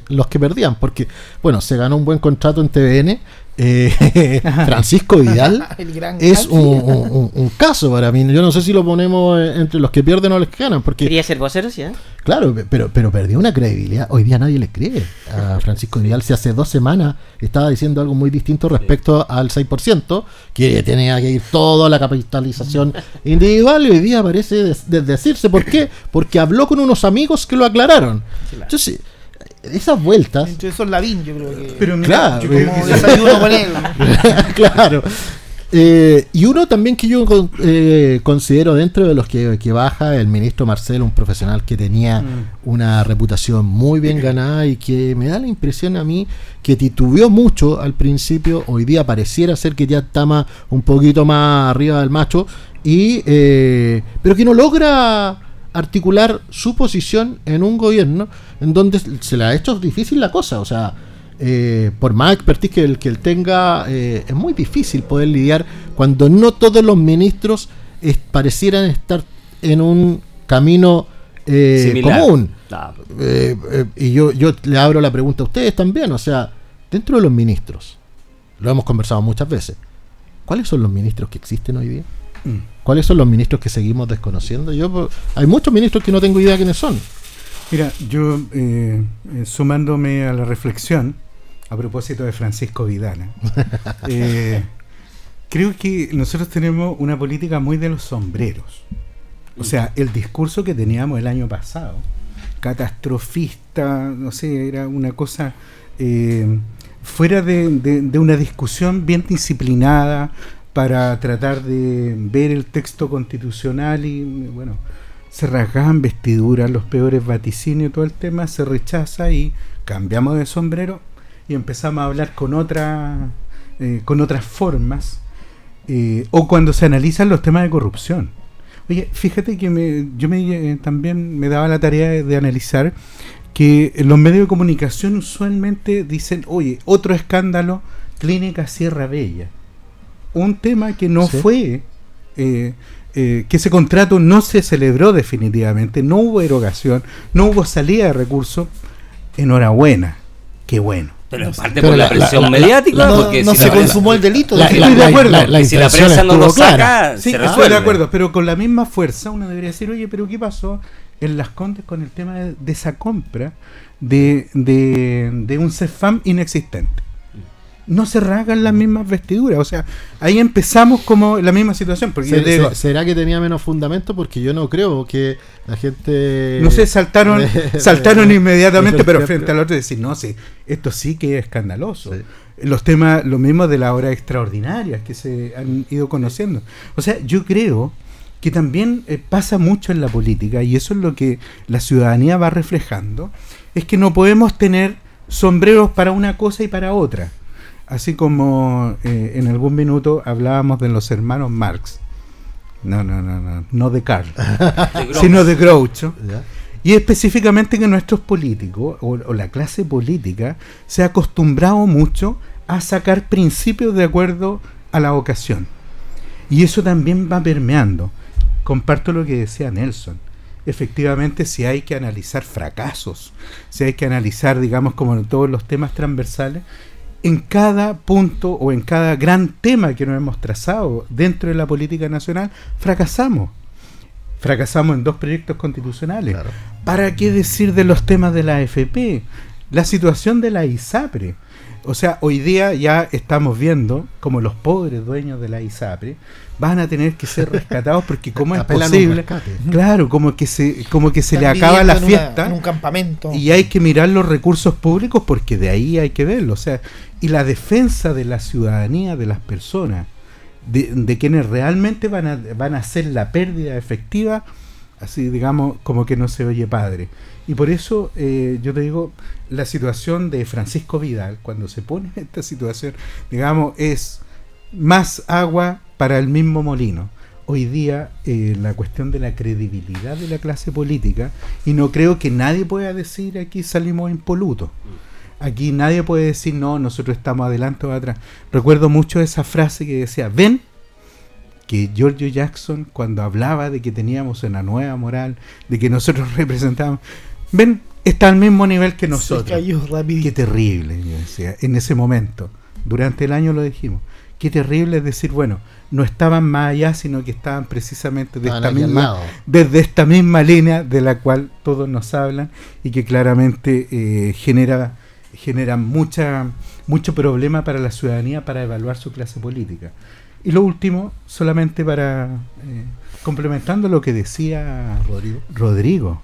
los que perdían, porque bueno, se ganó un buen contrato en TVN. Eh, Francisco Vidal es un, un- un- un caso para mí. Yo no sé si lo ponemos eh, entre los que pierden o los que ganan, porque Quería ser vocero, ¿sí? eh? Claro, pe- pero, pero perdió una credibilidad. Hoy día nadie le cree a Francisco Vidal. Si hace dos semanas estaba diciendo algo muy distinto respecto al 6%, que tenía que ir toda la capitalización individual, y hoy día parece des- desdecirse. ¿Por qué? Porque habló con unos amigos que lo aclararon. Entonces, esas vueltas. Entre esos Lavín, yo creo que. Pero mira, Claro, yo como desayuno con él. claro. Eh, y uno también que yo eh, considero dentro de los que, que baja, el ministro Marcelo, un profesional que tenía Mm. una reputación muy bien ganada y que me da la impresión a mí que titubeó mucho al principio, hoy día pareciera ser que ya está más, un poquito más arriba del macho, y eh, pero que no logra articular su posición en un gobierno en donde se le ha hecho difícil la cosa, o sea, eh, por más expertise que él, que él tenga, eh, es muy difícil poder lidiar cuando no todos los ministros es- parecieran estar en un camino eh, común. Eh, y yo, yo le abro la pregunta a ustedes también, o sea, dentro de los ministros, lo hemos conversado muchas veces, ¿cuáles son los ministros que existen hoy día? Mm. ¿Cuáles son los ministros que seguimos desconociendo? Yo, hay muchos ministros que no tengo idea quiénes son. Mira, yo eh, sumándome a la reflexión a propósito de Francisco Vidal, ¿eh? Eh, creo que nosotros tenemos una política muy de los sombreros. O sea, el discurso que teníamos el año pasado, catastrofista, no sé, era una cosa eh, fuera de, de- de una discusión bien disciplinada para tratar de ver el texto constitucional y, bueno, se rasgaban vestiduras, los peores vaticinios, todo el tema se rechaza y cambiamos de sombrero y empezamos a hablar con otra, eh, con otras formas eh, o cuando se analizan los temas de corrupción. Oye, fíjate que me, yo me, eh, también me daba la tarea de, de analizar que los medios de comunicación usualmente dicen, oye, otro escándalo, Clínica Sierra Bella. Un tema que no Sí. fue, eh, eh, que ese contrato no se celebró definitivamente, no hubo erogación, no hubo salida de recursos. Enhorabuena, qué bueno. pero en parte Pero por la, presión la- mediática, No, porque no si se consumó el delito. La- Estoy la- de la- acuerdo. la- la y si la prensa no lo clara. saca, Sí, se estoy de acuerdo, pero con la misma fuerza uno debería decir, oye, pero ¿qué pasó en Las Condes con el tema de, de esa compra de, de, de un CEFAM inexistente? No se rasgan las mismas vestiduras, o sea, ahí empezamos como la misma situación, porque yo ¿Se- te digo, se- ¿Será que tenía menos fundamento? Porque yo no creo que la gente... no sé, saltaron, de- saltaron de- inmediatamente, de- pero frente al otro decir, no, sí, esto sí que es escandaloso. Sí. Los temas, lo mismo de las horas extraordinarias que se han ido conociendo. O sea, yo creo que también eh, pasa mucho en la política, y eso es lo que la ciudadanía va reflejando, es que no podemos tener sombreros para una cosa y para otra. Así como eh, en algún minuto hablábamos de los hermanos Marx. No, no, no, no, no de Karl, De Grom. sino de Groucho. ¿Ya? Y específicamente que nuestros políticos o, o la clase política se ha acostumbrado mucho a sacar principios de acuerdo a la ocasión. Y eso también va permeando. Comparto lo que decía Nelson. Efectivamente, si hay que analizar fracasos, si hay que analizar, digamos, como en todos los temas transversales, en cada punto o en cada gran tema que nos hemos trazado dentro de la política nacional, fracasamos. Fracasamos en dos proyectos constitucionales. Claro. ¿Para qué decir de los temas de la AFP? La situación de la ISAPRE. O sea, hoy día ya estamos viendo como los pobres dueños de la ISAPRE van a tener que ser rescatados porque cómo es posible, claro, como que se como que se le acaba la una- fiesta en un campamento. y hay que mirar los recursos públicos porque de ahí hay que verlo. O sea, y la defensa de la ciudadanía, de las personas, de, de quienes realmente van a, van a hacer la pérdida efectiva, así digamos, como que no se oye padre. Y por eso eh, yo te digo, la situación de Francisco Vidal, cuando se pone en esta situación, digamos, es más agua para el mismo molino. Hoy día eh, la cuestión de la credibilidad de la clase política, y no creo que nadie pueda decir aquí salimos impolutos. Aquí nadie puede decir, no, nosotros estamos adelante o atrás. Recuerdo mucho esa frase que decía, ven, que Giorgio Jackson, cuando hablaba de que teníamos una nueva moral, de que nosotros representábamos, ven, está al mismo nivel que Se nosotros. cayó Qué terrible, yo decía, en ese momento. Durante el año lo dijimos. Qué terrible es decir, bueno, no estaban más allá, sino que estaban precisamente de Estaban esta aquí al misma, lado. desde esta misma línea de la cual todos nos hablan y que claramente eh, genera, genera mucha, mucho problema para la ciudadanía para evaluar su clase política. Y lo último, solamente para eh, complementando lo que decía Rodrigo. Rodrigo.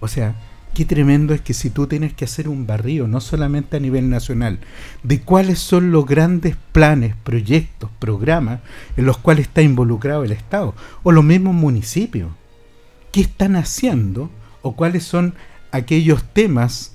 O sea, qué tremendo es que si tú tienes que hacer un barrio, no solamente a nivel nacional, de cuáles son los grandes planes, proyectos, programas en los cuales está involucrado el Estado o los mismos municipios. ¿Qué están haciendo o cuáles son aquellos temas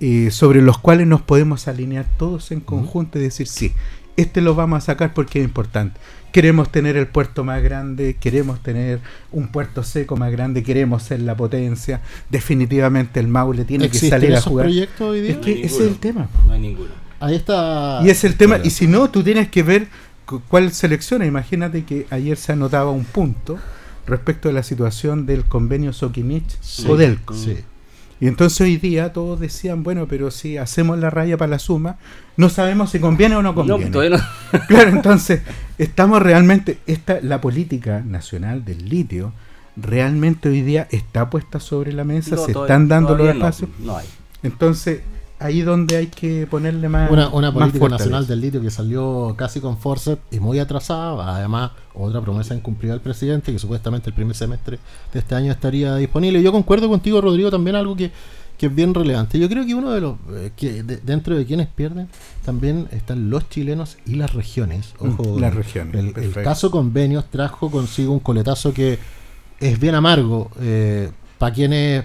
eh, sobre los cuales nos podemos alinear todos en conjunto y decir, sí, este lo vamos a sacar porque es importante. Queremos tener el puerto más grande, queremos tener un puerto seco más grande, queremos ser la potencia. Definitivamente el Maule tiene que ¿Existen salir a esos jugar. proyectos hoy día? Es que hay ese es el tema. No hay ninguno. Ahí está. Y es el tema, Claro. y si no, tú tienes que ver cu- cuál selecciona. Imagínate que ayer se anotaba un punto respecto a la situación del convenio Sokimich-Codelco. Sí. Y entonces hoy día todos decían, bueno, pero si hacemos la raya para la suma, no sabemos si conviene o no conviene. no. Claro, entonces estamos realmente, esta, la política nacional del litio realmente hoy día está puesta sobre la mesa, No, se todavía- están dando los espacios. No, hay. Entonces, ahí donde hay que ponerle más. Una, política nacional del litio que salió casi con force y muy atrasada. Además, otra promesa incumplida del presidente que supuestamente el primer semestre de este año estaría disponible. Yo concuerdo contigo, Rodrigo, también algo que, que es bien relevante. Yo creo que uno de los eh, que de- dentro de quienes pierden también están los chilenos y las regiones. Ojo, Mm, las regiones, El, caso convenios trajo consigo un coletazo que es bien amargo para quienes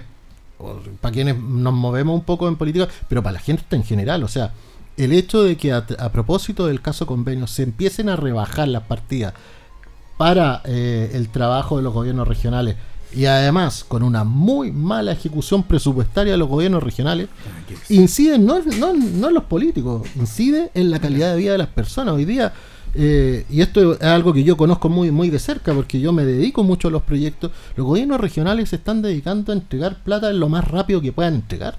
para quienes nos movemos un poco en política, pero para la gente en general, o sea, el hecho de que a, a propósito del caso convenio se empiecen a rebajar las partidas para eh, el trabajo de los gobiernos regionales y además con una muy mala ejecución presupuestaria de los gobiernos regionales, incide no, no, no en los políticos, incide en la calidad de vida de las personas. Hoy día, eh, y esto es algo que yo conozco muy, muy de cerca porque yo me dedico mucho a los proyectos, los gobiernos regionales se están dedicando a entregar plata lo más rápido que puedan entregar.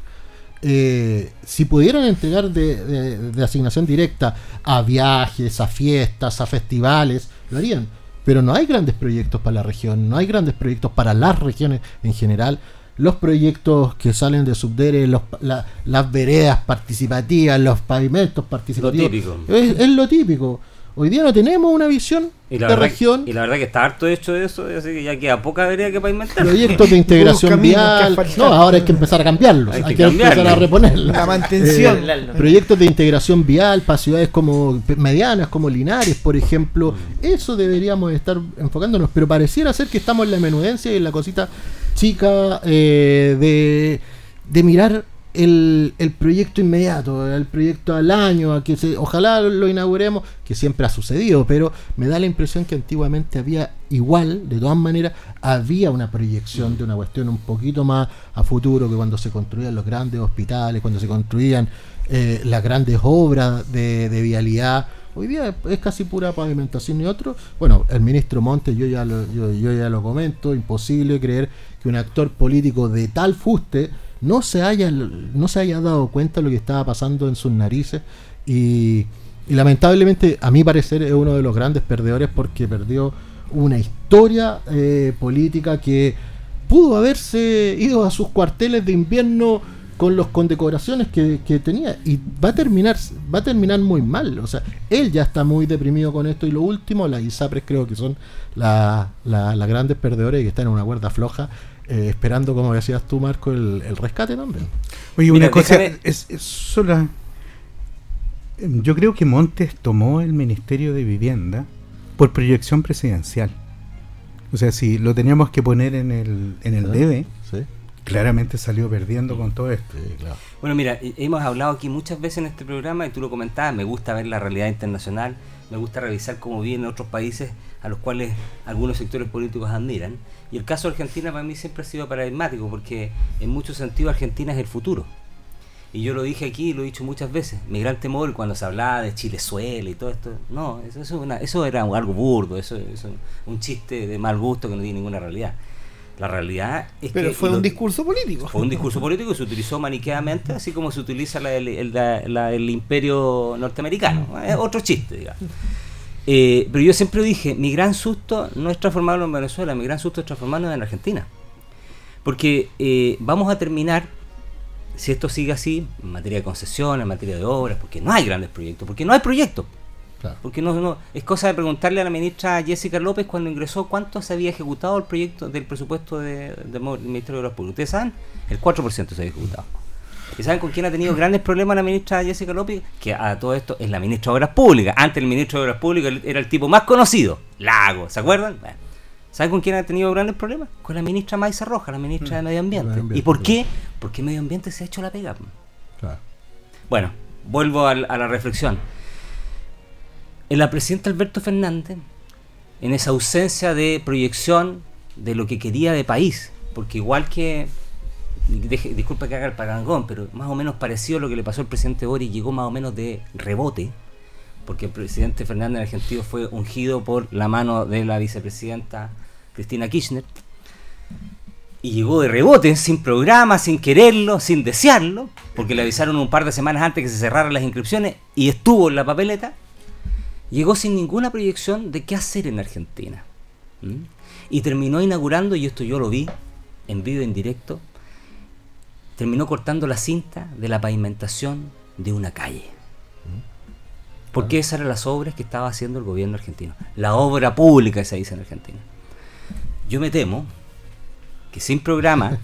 Eh, si pudieran entregar de, de- de asignación directa a viajes, a fiestas, a festivales, lo harían. Pero no hay grandes proyectos para la región, no hay grandes proyectos para las regiones en general. Los proyectos que salen de Subdere, los, la- las veredas participativas, los pavimentos participativos, típico. Es, es lo típico. Hoy día no tenemos una visión Y la, de verdad, región, y la verdad que está harto hecho de eso, así que ya queda poca vereda que para inventar. proyectos de integración vial. No, ahora hay que empezar a cambiarlos, Hay hay, que que, empezar a reponerlos. La mantención. Eh, Proyectos de integración vial para ciudades como medianas, como Linares, por ejemplo. Eso deberíamos estar enfocándonos, pero pareciera ser que estamos en la menudencia y en la cosita chica eh, de, de mirar el, el proyecto inmediato, el proyecto al año, a que se, ojalá lo inauguremos, que siempre ha sucedido, pero me da la impresión que antiguamente había igual, de todas maneras, había una proyección de una cuestión un poquito más a futuro que cuando se construían los grandes hospitales, cuando se construían eh, las grandes obras de, de vialidad, Hoy día es, casi pura pavimentación y otro. Bueno, el ministro Montes, yo ya lo, yo, yo ya lo comento, imposible creer que un actor político de tal fuste no se haya, no se haya dado cuenta de lo que estaba pasando en sus narices y, y lamentablemente a mi parecer es uno de los grandes perdedores porque perdió una historia eh, política que pudo haberse ido a sus cuarteles de invierno con las condecoraciones que, que tenía y va a terminar va a terminar muy mal. O sea él ya está muy deprimido con esto y lo último las ISAPRES creo que son la- la- las grandes perdedores que están en una cuerda floja eh, esperando como decías tú Marco el, el rescate también Oye, Mira, una cosa, déjame- es, es sola- Yo creo que Montes tomó el Ministerio de Vivienda por proyección presidencial. O sea, si lo teníamos que poner en el, en el debe, sí, claramente salió perdiendo con todo esto. sí, claro. Bueno, mira, hemos hablado aquí muchas veces en este programa y tú lo comentabas, me gusta ver la realidad internacional, me gusta revisar cómo viven otros países a los cuales algunos sectores políticos admiran. Y el caso de Argentina para mí siempre ha sido paradigmático porque en muchos sentidos Argentina es el futuro. Y yo lo dije aquí y lo he dicho muchas veces. Mi gran temor cuando se hablaba de Chilezuela y todo esto, no, eso, eso, es una- eso era algo burdo, eso es un chiste de mal gusto que no tiene ninguna realidad. La realidad es Pero que... fue lo- un discurso político. fue un discurso político que se utilizó maniqueamente, así como se utiliza la el, la- la- el imperio norteamericano. Es otro chiste, digamos. Eh, pero yo siempre dije, mi gran susto no es transformarlo en Venezuela, mi gran susto es transformarlo en Argentina. Porque eh, vamos a terminar, si esto sigue así, en materia de concesiones, en materia de obras, porque no hay grandes proyectos, porque no hay proyectos. claro. Porque no, no, es cosa de preguntarle a la ministra Jessica López cuando ingresó cuánto se había ejecutado el proyecto del presupuesto de- del Ministerio de Obras Públicas. Ustedes saben, el 4% se había ejecutado. ¿Y saben con quién ha tenido grandes problemas la ministra Jessica López? Que a todo esto es la ministra de Obras Públicas. Antes el ministro de Obras Públicas era el tipo más conocido, Lago, ¿se acuerdan? Bueno, ¿Saben con quién ha tenido grandes problemas? Con la ministra Maiza Roja, la ministra de Medio Ambiente. Medio Ambiente, ¿Y por qué? Porque Medio Ambiente se ha hecho la pega. claro. Bueno, vuelvo al- a, la reflexión. En la presidenta Alberto Fernández, en esa ausencia de proyección de lo que quería de país, porque igual que, deje- disculpa que haga el parangón, pero más o menos parecido a lo que le pasó al presidente Boris, llegó más o menos de rebote, porque el presidente Fernández en Argentina fue ungido por la mano de la vicepresidenta Cristina Kirchner, y llegó de rebote, sin programa, sin quererlo, sin desearlo, porque le avisaron un par de semanas antes que se cerraran las inscripciones y estuvo en la papeleta, llegó sin ninguna proyección de qué hacer en Argentina. Y terminó inaugurando, y esto yo lo vi en vivo en directo, terminó cortando la cinta de la pavimentación de una calle. Porque esas eran las obras que estaba haciendo el gobierno argentino. La obra pública que se dice en Argentina. Yo me temo que sin programa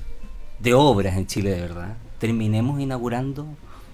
de obras en Chile de verdad, terminemos inaugurando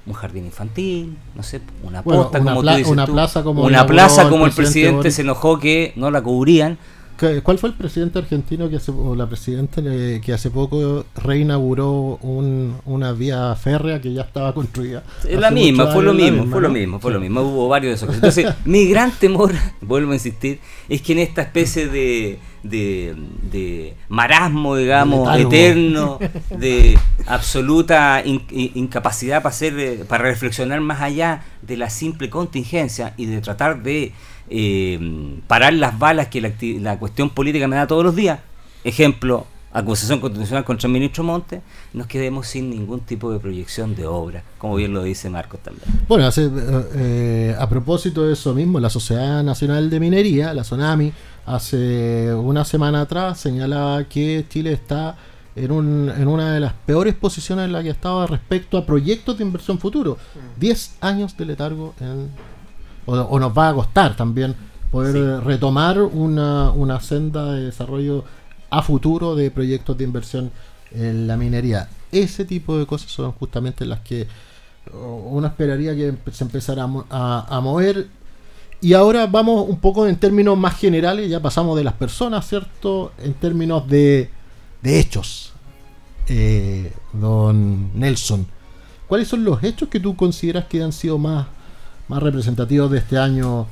un jardín infantil, no sé, una Bueno, posta una como tú dices una tú, plaza como una plaza el como el presidente presidente se enojó que no la cubrían. ¿Qué- ¿Cuál fue el presidente argentino que hace, o la presidenta que hace poco reinauguró un- una vía férrea que ya estaba construida? Es la misma, fue lo mismo, misma, fue lo mismo, fue lo mismo. Hubo varios de esos. Entonces, mi gran temor, vuelvo a insistir, es que en esta especie de, de, de marasmo, digamos, De eterno, de absoluta in- in- incapacidad para hacer, eh, para reflexionar más allá de la simple contingencia y de tratar de eh, parar las balas que la, la cuestión política me da todos los días. Ejemplo, acusación constitucional contra el ministro Monte, nos quedemos sin ningún tipo de proyección de obra, como bien lo dice Marcos también. Bueno, hace, eh, a propósito de eso mismo, la Sociedad Nacional de Minería, la SONAMI, hace una semana atrás señalaba que Chile está en, un- en una de las peores posiciones en la que estaba respecto a proyectos de inversión futuro. 10 años de letargo en- o, o nos va a costar también poder Sí. eh, retomar una, una senda de desarrollo a futuro de proyectos de inversión en la minería. Ese tipo de cosas son justamente las que uno esperaría que se empezara a- a mover. Y ahora vamos un poco en términos más generales, ya pasamos de las personas, ¿cierto? En términos de, de hechos, eh, don Nelson. ¿Cuáles son los hechos que tú consideras que han sido más, más representativos de este año?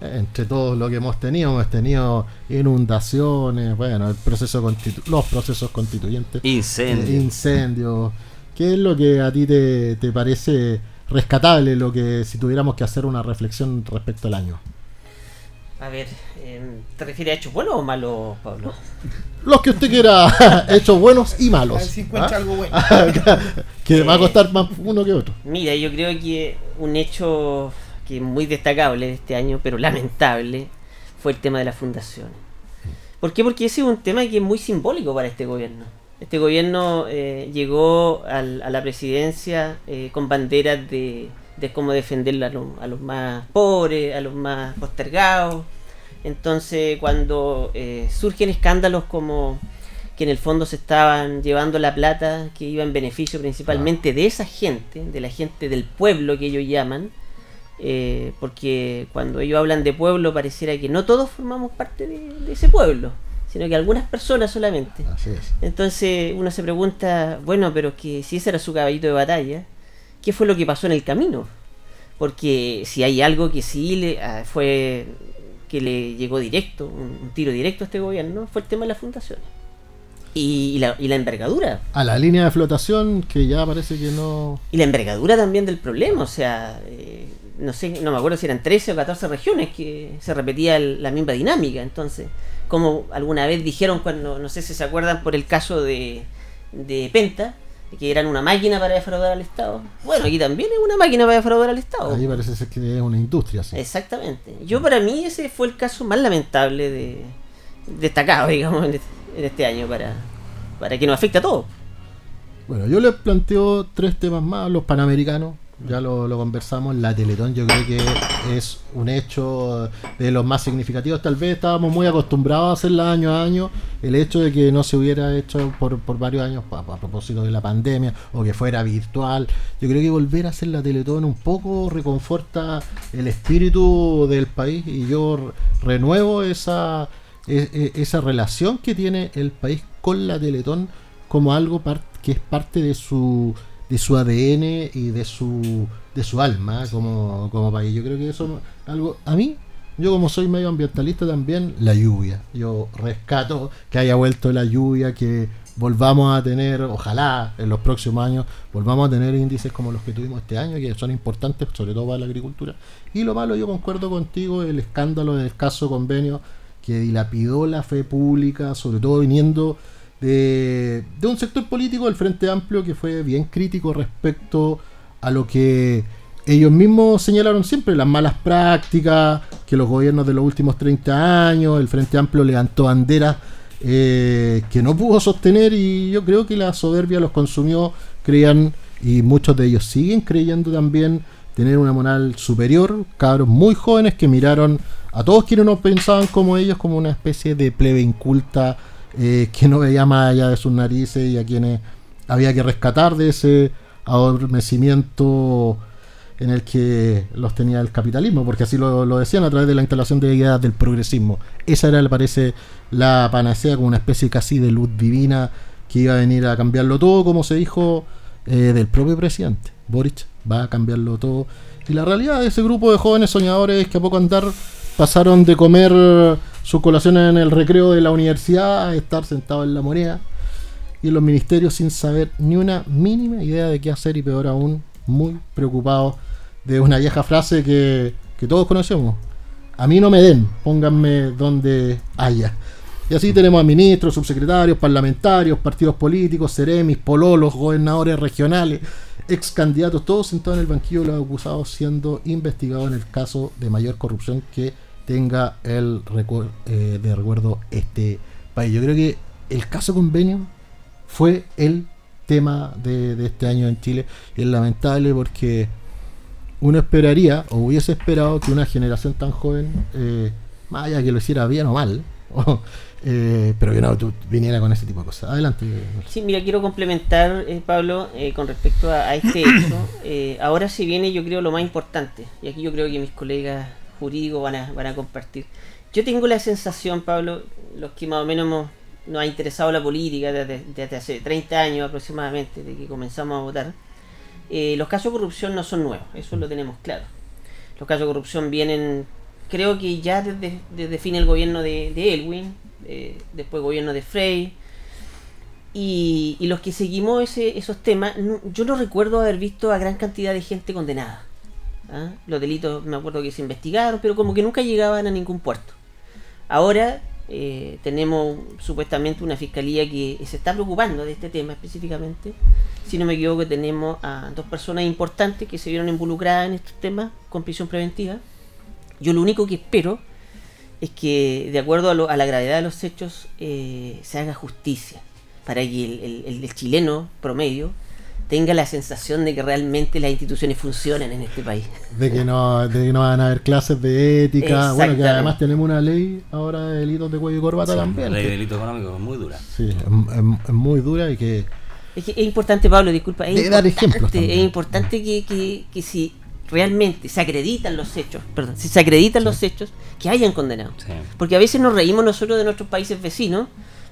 Entre todos lo que hemos tenido, hemos tenido inundaciones, bueno, el proceso constitu- los procesos constituyentes, Incendio. eh, incendios. ¿Qué es lo que a ti te, te parece rescatable lo que si tuviéramos que hacer una reflexión respecto al año? A ver, eh, ¿te refieres a hechos buenos o malos, Pablo? Los que usted quiera, hechos buenos y A malos. ver si encuentra ¿Ah? algo bueno. que va a costar más uno que otro. Mira, yo creo que un hecho que es muy destacable de este año, pero lamentable, fue el tema de las fundaciones. ¿Por qué? Porque ese es un tema que es muy simbólico para este gobierno. Este gobierno eh, llegó al- a la presidencia eh, con banderas de, de cómo defender a, los- a los más pobres, a los más postergados. Entonces, cuando eh, surgen escándalos como que en el fondo se estaban llevando la plata que iba en beneficio principalmente de esa gente, de la gente del pueblo que ellos llaman, eh, porque cuando ellos hablan de pueblo pareciera que no todos formamos parte de, de ese pueblo, sino que algunas personas solamente. Así es. Entonces uno se pregunta, bueno, pero que si ese era su caballito de batalla, ¿qué fue lo que pasó en el camino? Porque si hay algo que sí le, ah, fue que le llegó directo, un, un tiro directo a este gobierno, fue el tema de las fundaciones. Y, y la, y la envergadura. A la línea de flotación que ya parece que no. Y la envergadura también del problema, o sea, eh, no sé, no me acuerdo si eran 13 o 14 regiones que se repetía el- la misma dinámica. Entonces, como alguna vez dijeron cuando, no sé si se acuerdan por el caso de, de Penta, que eran una máquina para defraudar al Estado. Bueno, aquí también es una máquina para defraudar al Estado. Ahí parece ser que es una industria. Sí. Exactamente. Yo para mí ese fue el caso más lamentable de destacado, digamos, en este, en este año para, para que nos afecte a todos. Bueno, yo les planteo tres temas más, los panamericanos, ya lo, lo conversamos, la Teletón yo creo que es un hecho de los más significativos, tal vez estábamos muy acostumbrados a hacerla año a año, el hecho de que no se hubiera hecho por, por varios años a, propósito de la pandemia o que fuera virtual, yo creo que volver a hacer la Teletón un poco reconforta el espíritu del país y yo re- renuevo esa, e- e- esa relación que tiene el país con la Teletón como algo que es parte de su de su ADN y de su de su alma como, como país. Yo creo que eso es algo a mí yo como soy medio ambientalista también la lluvia. Yo rescato que haya vuelto la lluvia, que volvamos a tener, ojalá en los próximos años volvamos a tener índices como los que tuvimos este año, que son importantes sobre todo para la agricultura. Y lo malo, yo concuerdo contigo, el escándalo del caso convenio que dilapidó la fe pública, sobre todo viniendo de, un sector político del Frente Amplio que fue bien crítico respecto a lo que ellos mismos señalaron siempre, las malas prácticas, que los gobiernos de los últimos 30 años, el Frente Amplio levantó banderas eh, que no pudo sostener y yo creo que la soberbia los consumió, creían, y muchos de ellos siguen creyendo también tener una moral superior, cabros muy jóvenes que miraron a todos quienes no pensaban como ellos como una especie de plebe inculta eh, que no veía más allá de sus narices y a quienes había que rescatar de ese adormecimiento en el que los tenía el capitalismo, porque así lo, decían a través de la instalación de ideas del progresismo. Esa era, le parece, la panacea como una especie casi de luz divina que iba a venir a cambiarlo todo, como se dijo eh, del propio presidente. Boric va a cambiarlo todo. Y la realidad de ese grupo de jóvenes soñadores que a poco andar pasaron de comer sus colaciones en el recreo de la universidad estar sentados en la moneda y en los ministerios sin saber ni una mínima idea de qué hacer y peor aún, muy preocupados de una vieja frase que, que todos conocemos. A mí no me den, pónganme donde haya. Y así tenemos a ministros, subsecretarios, parlamentarios, partidos políticos, seremis, pololos, gobernadores regionales, ex candidatos, todos sentados en el banquillo de los acusados siendo investigados en el caso de mayor corrupción que tenga el recu- eh, de recuerdo este país. Yo creo que el caso convenio fue el tema de, de este año en Chile y es lamentable porque uno esperaría o hubiese esperado que una generación tan joven, eh, más allá que lo hiciera bien o mal, eh, pero que no tú, viniera con ese tipo de cosas. Adelante. Sí, mira, quiero complementar, eh, Pablo, eh, con respecto a, a este hecho. Eh, ahora se viene, yo creo, lo más importante, y aquí yo creo que mis colegas jurídicos van a, van a compartir. Yo tengo la sensación, Pablo, los que más o menos hemos- nos ha interesado la política desde, hace 30 años aproximadamente, de que comenzamos a votar, eh, los casos de corrupción no son nuevos, eso lo tenemos claro. Los casos de corrupción vienen, creo que ya desde, desde fin el gobierno de, de Elwin, eh, después gobierno de Frey, Y, los que seguimos ese- esos temas, yo no recuerdo haber visto a gran cantidad de gente condenada. ¿Ah? Los delitos me acuerdo que se investigaron, pero como que nunca llegaban a ningún puerto. Ahora eh, tenemos supuestamente una fiscalía que se está preocupando de este tema específicamente. Si no me equivoco, tenemos a dos personas importantes que se vieron involucradas en estos temas con prisión preventiva. Yo lo único que espero es que, de acuerdo a, la gravedad de los hechos, eh, se haga justicia para que el chileno promedio tenga la sensación de que realmente las instituciones funcionan en este país. De que no, de que no van a haber clases de ética. Bueno, que además tenemos una ley ahora de delitos de cuello y corbata Sí, también. la ley de que- delito económico es muy dura. sí, es, muy dura y que Es, que es importante, Pablo, disculpa, es De dar ejemplos importante, también. es importante que, que- que si realmente se acreditan los hechos, perdón, si se acreditan los hechos, que hayan condenado. Sí. Porque a veces nos reímos nosotros de nuestros países vecinos,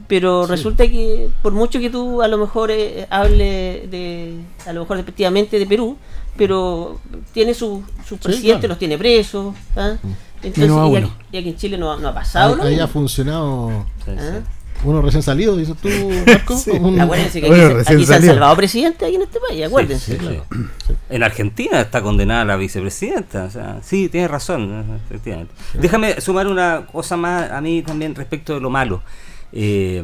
pero resulta que por mucho que tú a lo mejor eh, hable de, a lo mejor despectivamente de Perú, pero tiene sus su presidente, claro. los tiene presos. ¿ah? Entonces, Menos a y, uno. aquí, y aquí en Chile no, no ha pasado. ahí, lo ahí ha funcionado. ¿Ah? Uno recién salido, dices tú, Marco. Sí. Un- Acuérdense que Bueno, aquí, se- aquí se han salvado presidentes aquí en este país, acuérdense. Sí, sí. En Argentina está condenada la vicepresidenta. O sea, sí, tienes razón, efectivamente. Déjame sumar una cosa más a mí también respecto de lo malo. Eh,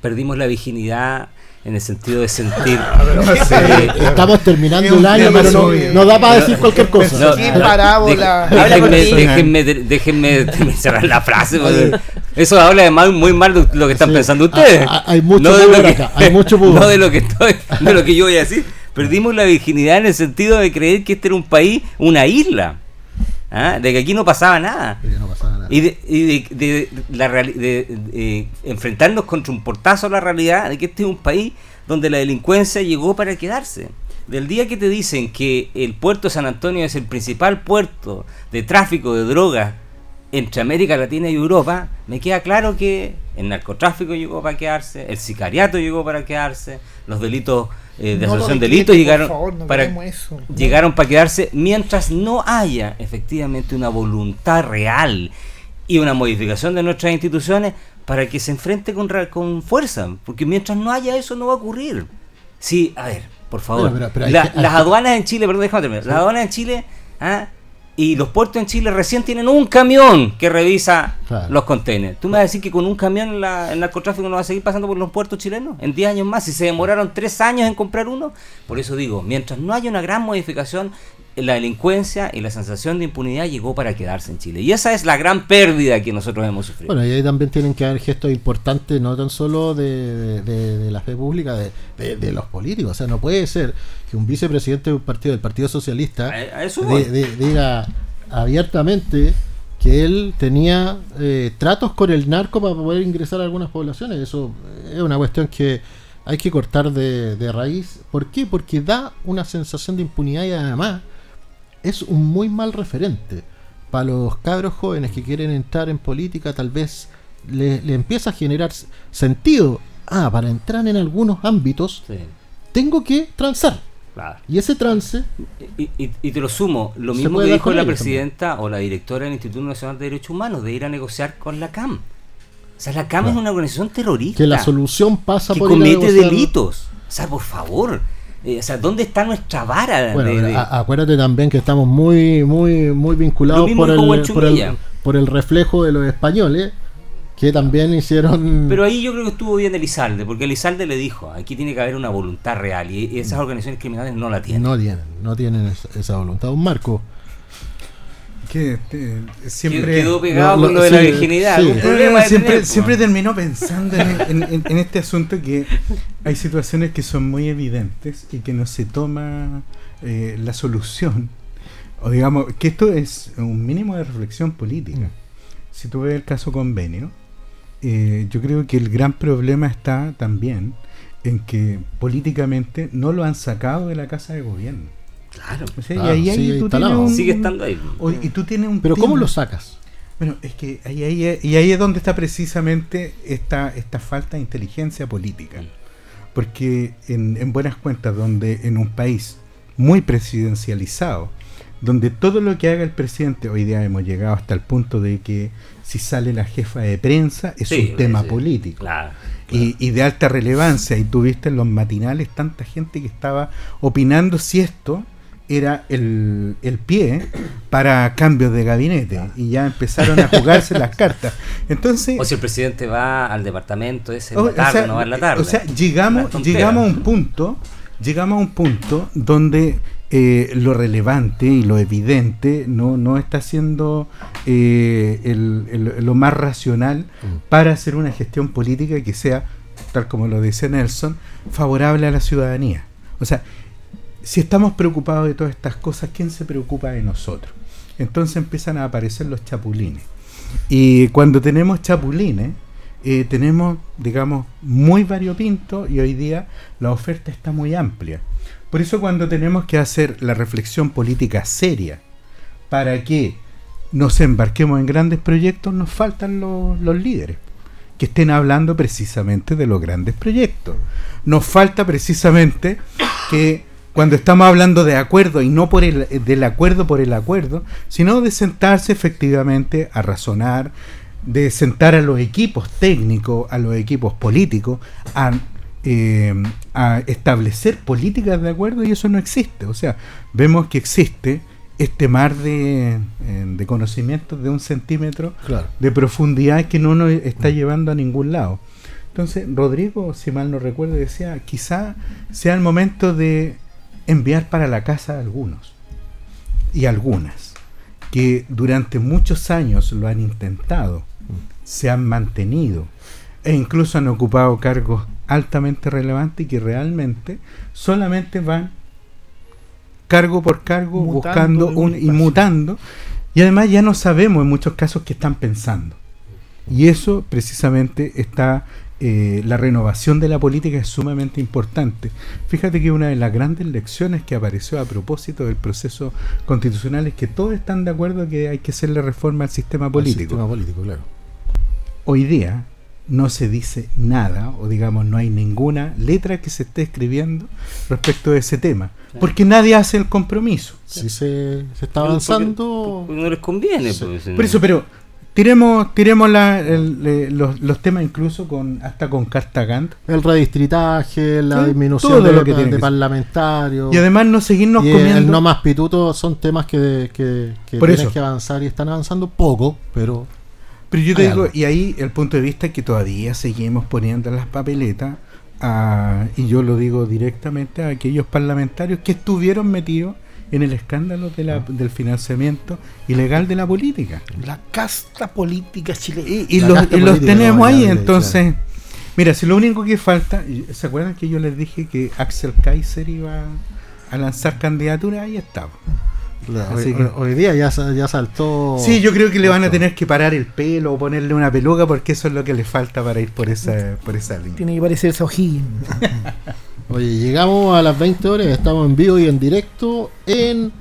perdimos la virginidad en el sentido de sentir. Eh, Estamos terminando el año, pero no, no da para decir cualquier cosa. No, Qué parábola. de- déjenme, ti. déjenme, déjenme, déjenme cerrar la frase. porque eso habla de mal, muy mal de lo que están Sí. pensando ustedes. Ah, ah, hay mucho No de lo pudor que- acá, hay mucho pudor. No de lo que estoy, de lo que yo voy a decir. Perdimos la virginidad en el sentido de creer que este era un país, una isla. ¿Ah? De que aquí no pasaba nada. Que no pasaba nada. Y de, y de- la de enfrentarnos contra un portazo a la realidad de que este es un país donde la delincuencia llegó para quedarse. Del día que te dicen que el puerto de San Antonio es el principal puerto de tráfico de drogas entre América Latina y Europa, me queda claro que el narcotráfico llegó para quedarse, el sicariato llegó para quedarse, los delitos eh, de No asociación de delitos por llegaron favor, no para eso. llegaron para quedarse mientras no haya efectivamente una voluntad real y una modificación de nuestras instituciones para que se enfrente con, con fuerza, porque mientras no haya eso no va a ocurrir. Sí, a ver, por favor. Pero- pero- pero hay La- que- hay las que- aduanas en Chile, perdón, déjame terminar. Las aduanas en Chile ¿ah? Y los puertos en Chile recién tienen un camión que revisa Claro. los contenedores. ¿Tú me vas a decir que con un camión la- el narcotráfico no va a seguir pasando por los puertos chilenos en 10 años más? Si se demoraron 3 años en comprar uno. Por eso digo, mientras no haya una gran modificación, la delincuencia y la sensación de impunidad llegó para quedarse en Chile. Y esa es la gran pérdida que nosotros hemos sufrido. Bueno, y ahí también tienen que haber gestos importantes, no tan solo de, de- de la fe pública, de, de- los políticos. O sea, no puede ser que un vicepresidente de un partido, del Partido Socialista, A- a diga abiertamente que él tenía eh, tratos con el narco para poder ingresar a algunas poblaciones. Eso es una cuestión que hay que cortar de, de raíz. ¿Por qué? Porque da una sensación de impunidad y además es un muy mal referente. Para los cabros jóvenes que quieren entrar en política, tal vez le, le empieza a generar sentido. Ah, para entrar en algunos ámbitos, Sí, tengo que transar. claro. Y ese trance, Y, y- y te lo sumo, lo mismo que dijo la presidenta o la directora del Instituto Nacional de Derechos Humanos, de ir a negociar con la CAM. O sea, la CAM Claro. es una organización terrorista que la solución pasa que por comete delitos. O sea, por favor. Eh, o sea, ¿dónde está nuestra vara? Bueno, de- de- a- acuérdate también que estamos muy, muy, muy vinculados por el, dijo por, el, Guanchumilla. por el reflejo de los españoles, que también hicieron... Pero ahí yo creo que estuvo bien Elizalde, porque Elizalde le dijo, aquí tiene que haber una voluntad real y y esas organizaciones criminales no la tienen. no tienen, no tienen esa, esa voluntad. Un marco. Que eh, siempre. Quedó pegado lo- con lo de la virginidad. sí. algún problema de siempre, tener, siempre termino pensando en, en- en- en este asunto que hay situaciones que son muy evidentes y que no se toma eh, la solución. O digamos, que esto es un mínimo de reflexión política. Mm. Si tú ves el caso convenio, eh, yo creo que el gran problema está también en que políticamente no lo han sacado de la casa de gobierno. Claro. O sea, Claro, y ahí, ahí sigue tú instalado. tienes un- Sigue estando ahí. o- y tú tienes un Pero ¿cómo lo sacas? Bueno, es que ahí, ahí- y ahí es donde está precisamente esta, esta falta de inteligencia política. Porque en, en buenas cuentas, donde en un país muy presidencializado, donde todo lo que haga el presidente, hoy día hemos llegado hasta el punto de que si sale la jefa de prensa es Sí, un tema sí, político. Claro. y, y de alta relevancia. Y tuviste en los matinales tanta gente que estaba opinando si esto era el, el pie para cambios de gabinete y ya empezaron a jugarse las cartas. Entonces, O si el presidente va al departamento ese en o- la o tarde, sea, no va en la tarde. o sea, llegamos, llegamos a un punto, llegamos a un punto donde eh, lo relevante y lo evidente no, no está siendo eh, el- el- lo más racional para hacer una gestión política que sea, tal como lo dice Nelson, favorable a la ciudadanía. O sea, si estamos preocupados de todas estas cosas, ¿quién se preocupa de nosotros? Entonces empiezan a aparecer los chapulines. Y cuando tenemos chapulines, eh, tenemos, digamos, muy variopinto y hoy día la oferta está muy amplia. Por eso cuando tenemos que hacer la reflexión política seria para que nos embarquemos en grandes proyectos, nos faltan los, los líderes que estén hablando precisamente de los grandes proyectos. Nos falta precisamente que cuando estamos hablando de acuerdo y no por el, del acuerdo por el acuerdo, sino de sentarse efectivamente a razonar, de sentar a los equipos técnicos, a los equipos políticos, a, eh, a establecer políticas de acuerdo y eso no existe. O sea, vemos que existe este mar de, eh, de conocimientos de un centímetro Claro. de profundidad que no nos está llevando a ningún lado. Entonces, Rodrigo, si mal no recuerdo, decía, quizá sea el momento de enviar para la casa a algunos y algunas que durante muchos años lo han intentado, se han mantenido e incluso han ocupado cargos altamente relevantes y que realmente solamente van cargo por cargo Mutando buscando un un, y mutando. Y además ya no sabemos en muchos casos qué están pensando. Y eso precisamente está eh, la renovación de la política es sumamente importante. Fíjate que una de las grandes lecciones que apareció a propósito del proceso constitucional es que todos están de acuerdo que hay que hacerle reforma al sistema político. sistema político, claro. Hoy día no se dice nada, o digamos no hay ninguna letra que se esté escribiendo respecto de ese tema, porque nadie hace el compromiso. Si se, se está Porque- avanzando. porque no les conviene. Sí. pues, Por eso, pero tiremos, tiremos la- el- los, los temas incluso con hasta con carta Gantt, El redistritaje, la Sí, disminución de, lo que tiene de que ser. parlamentarios. y además no seguirnos y comiendo. el no más pituto son temas que, que, que Por eso. que avanzar y están avanzando poco, pero Pero yo te digo, algo. y ahí el punto de vista es que todavía seguimos poniendo en las papeletas, a- y yo lo digo directamente a aquellos parlamentarios que estuvieron metidos en el escándalo de la- del financiamiento ilegal de la política. La casta política chilena. Y, los, y tenemos no, ahí, entonces... Mira, si lo único que falta, ¿se acuerdan que yo les dije que Axel Kaiser iba a lanzar candidatura? Ahí estaba. la- Así hoy, que- hoy día ya, ya saltó. Sí, yo creo que le van a tener que parar el pelo o ponerle una peluca porque eso es lo que le falta para ir por esa, por esa línea. Tiene que parecerse O'Higgins. Oye, llegamos a las 20 horas, estamos en vivo y en directo en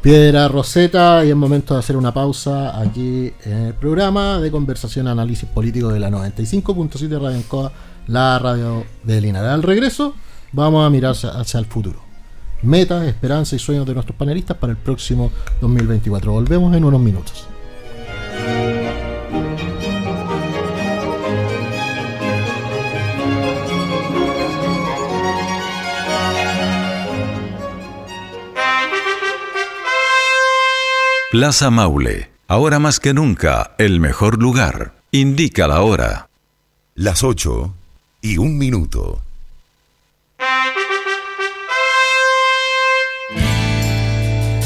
Piedra Roseta y es momento de hacer una pausa aquí en el programa de conversación análisis político de la 95.7 Radio Encoa, la radio de Linares. Al regreso vamos a mirar hacia, el futuro. Metas, esperanzas y sueños de nuestros panelistas para el próximo 2024. Volvemos en unos minutos. Plaza Maule, ahora más que nunca, el mejor lugar. Indica la hora. Las 8 y un minuto.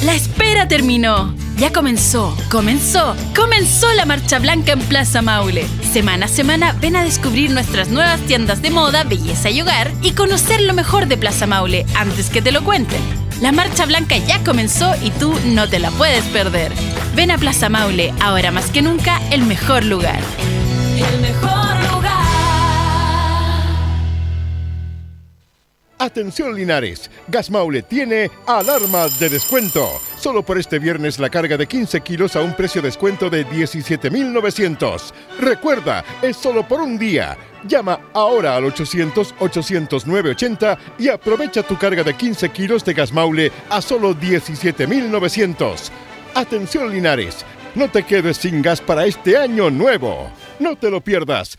La espera terminó. Ya comenzó, comenzó, comenzó la Marcha Blanca en Plaza Maule. Semana a semana ven a descubrir nuestras nuevas tiendas de moda, belleza y hogar y conocer lo mejor de Plaza Maule antes que te lo cuenten. La Marcha Blanca ya comenzó y tú no te la puedes perder. Ven a Plaza Maule, ahora más que nunca, el mejor lugar. Atención Linares, Gas Maule tiene alarma de descuento. Solo por este viernes la carga de 15 kilos a un precio descuento de 17.900. Recuerda, es solo por un día. Llama ahora al 800-800-980 y aprovecha tu carga de 15 kilos de Gas Maule a solo 17.900. Atención Linares, no te quedes sin gas para este año nuevo. No te lo pierdas.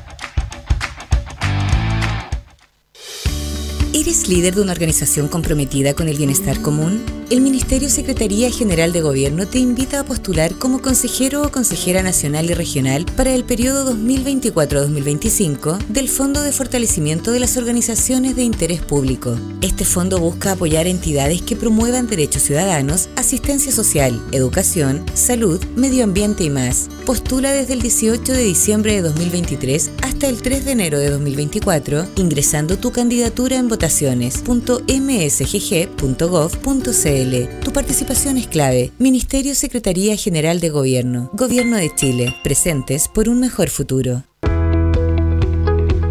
¿Eres líder de una organización comprometida con el bienestar común? El Ministerio Secretaría General de Gobierno te invita a postular como consejero o consejera nacional y regional para el periodo 2024-2025 del Fondo de Fortalecimiento de las Organizaciones de Interés Público. Este fondo busca apoyar entidades que promuevan derechos ciudadanos, asistencia social, educación, salud, medio ambiente y más. Postula desde el 18 de diciembre de 2023 hasta el 3 de enero de 2024 ingresando tu candidatura en votaciones.msgg.gov.cl tu participación es clave. Ministerio Secretaría General de Gobierno. Gobierno de Chile. Presentes por un mejor futuro.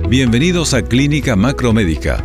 Bienvenidos a Clínica Macromédica,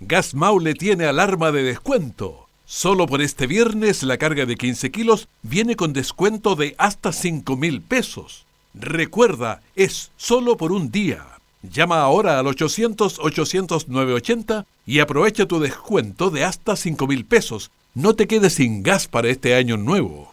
Gas Maule tiene alarma de descuento. Solo por este viernes la carga de 15 kilos viene con descuento de hasta 5 mil pesos. Recuerda, es solo por un día. Llama ahora al 800-800-980 y aprovecha tu descuento de hasta 5 mil pesos. No te quedes sin gas para este año nuevo.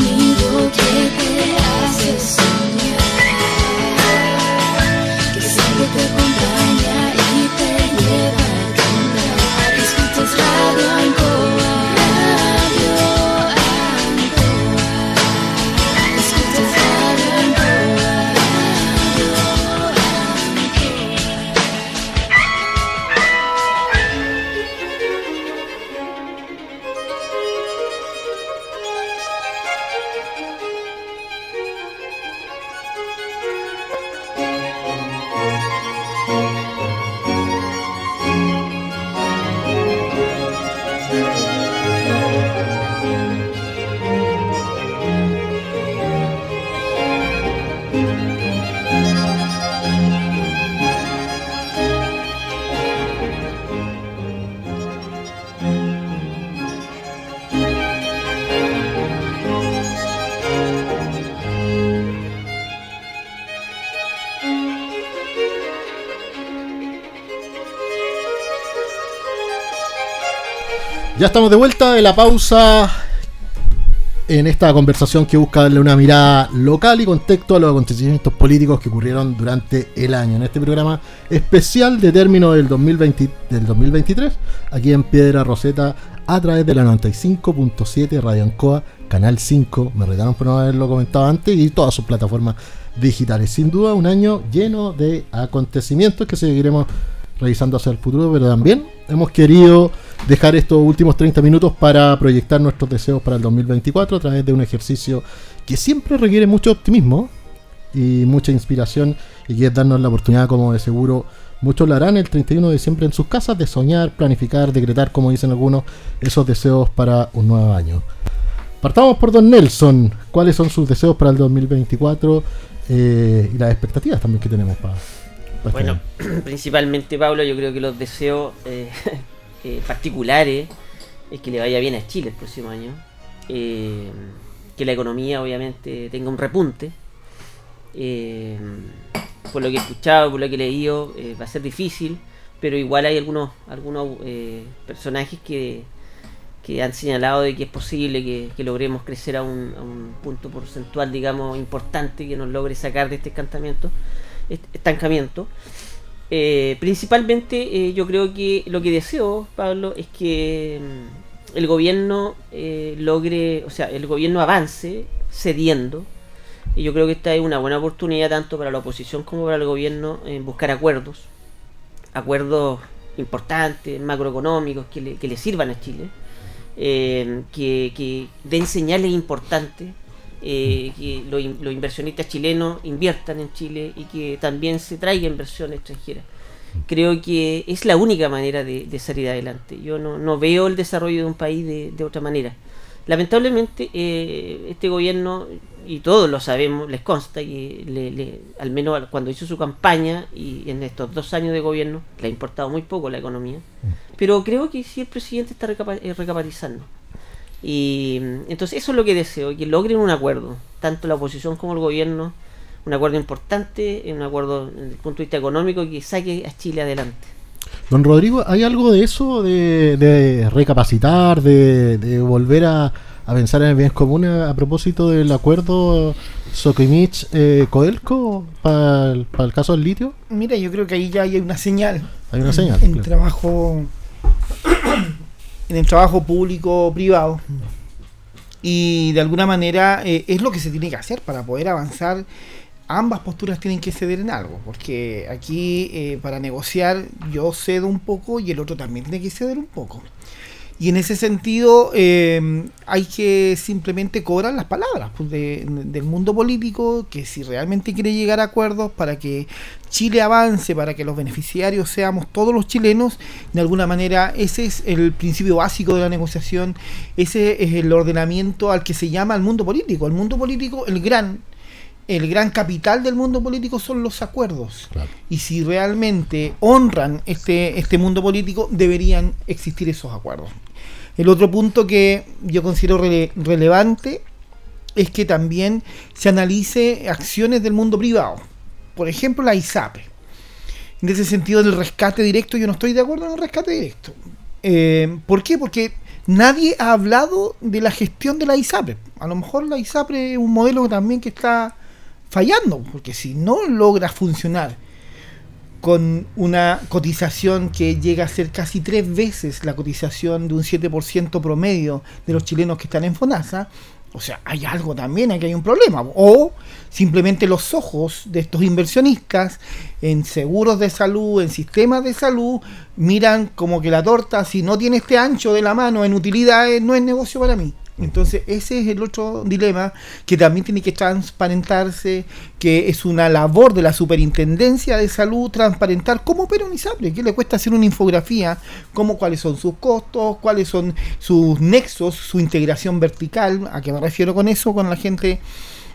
Ya estamos de vuelta de la pausa en esta conversación que busca darle una mirada local y contexto a los acontecimientos políticos que ocurrieron durante el año. En este programa especial de término del, 2020, del 2023, aquí en Piedra Roseta, a través de la 95.7 Radio Ancoa, Canal 5, me retaron por no haberlo comentado antes, y todas sus plataformas digitales. Sin duda, un año lleno de acontecimientos que seguiremos revisando hacia el futuro, pero también hemos querido dejar estos últimos 30 minutos para proyectar nuestros deseos para el 2024 a través de un ejercicio que siempre requiere mucho optimismo y mucha inspiración y que es darnos la oportunidad, como de seguro muchos lo harán el 31 de diciembre en sus casas, de soñar, planificar, decretar, como dicen algunos, esos deseos para un nuevo año. Partamos por Don Nelson. ¿Cuáles son sus deseos para el 2024 eh, y las expectativas también que tenemos para, para Bueno, principalmente Pablo, yo creo que los deseos eh, eh, particulares es que le vaya bien a Chile el próximo año, eh, que la economía obviamente tenga un repunte. Eh, por lo que he escuchado, por lo que he leído, va a ser difícil, pero igual hay algunos, algunos personajes que, que han señalado de que es posible que, logremos crecer a un, punto porcentual, digamos, importante que nos logre sacar de este estancamiento. est- estancamiento. Eh, principalmente eh, yo creo que lo que deseo, Pablo, es que mm, el gobierno eh, logre, o sea, el gobierno avance cediendo. Y yo creo que esta es una buena oportunidad tanto para la oposición como para el gobierno en buscar acuerdos. Acuerdos importantes, macroeconómicos, que le, que sirvan a Chile. eh, que den señales importantes. Eh, que los in- los inversionistas chilenos inviertan en Chile y que también se traiga inversión extranjera. Creo que es la única manera de, de salir adelante. Yo no, no veo el desarrollo de un país de, de otra manera. Lamentablemente, eh, este gobierno, y todos lo sabemos, les consta, le- le- al menos cuando hizo su campaña y en estos dos años de gobierno, le ha importado muy poco la economía. Pero creo que sí el presidente está recapa- eh, recapitalizando. Y entonces eso es lo que deseo, que logren un acuerdo, tanto la oposición como el gobierno, un acuerdo importante, un acuerdo desde el punto de vista económico que saque a Chile adelante. Don Rodrigo, ¿hay algo de eso, de, de recapacitar, de, de volver a, a pensar en el bien común a, a propósito del acuerdo Sokimich-Codelco para el, para el caso del litio? Mira, yo creo que ahí ya hay una señal. Hay una señal, En claro. trabajo. En el trabajo público-privado. Y de alguna manera eh, es lo que se tiene que hacer para poder avanzar. Ambas posturas tienen que ceder en algo, porque aquí eh, para negociar yo cedo un poco y el otro también tiene que ceder un poco. Y en ese sentido eh, hay que simplemente cobrar las palabras pues, de- del mundo político, que si realmente quiere llegar a acuerdos para que Chile avance, para que los beneficiarios seamos todos los chilenos, de alguna manera ese es el principio básico de la negociación, ese es el ordenamiento al que se llama el mundo político. El mundo político, el gran el gran capital del mundo político son los acuerdos. Y si realmente honran este, este mundo político, deberían existir esos acuerdos. El otro punto que yo considero rele- relevante es que también se analice acciones del mundo privado. Por ejemplo, la ISAPRE. En ese sentido del rescate directo, yo no estoy de acuerdo en el rescate directo. Eh, ¿Por qué? Porque nadie ha hablado de la gestión de la ISAPRE. A lo mejor la ISAPRE es un modelo también que está fallando, porque si no logra funcionar con una cotización que llega a ser casi tres veces la cotización de un 7% promedio de los chilenos que están en FONASA, o sea, hay algo también, aquí hay un problema. O simplemente los ojos de estos inversionistas en seguros de salud, en sistemas de salud, miran como que la torta, si no tiene este ancho de la mano en utilidades, no es negocio para mí. Entonces, ese es el otro dilema que también tiene que transparentarse, que es una labor de la Superintendencia de Salud transparentar cómo opera un ISAPRE, qué le cuesta hacer una infografía, cómo, cuáles son sus costos, cuáles son sus nexos, su integración vertical, a qué me refiero con eso, con la gente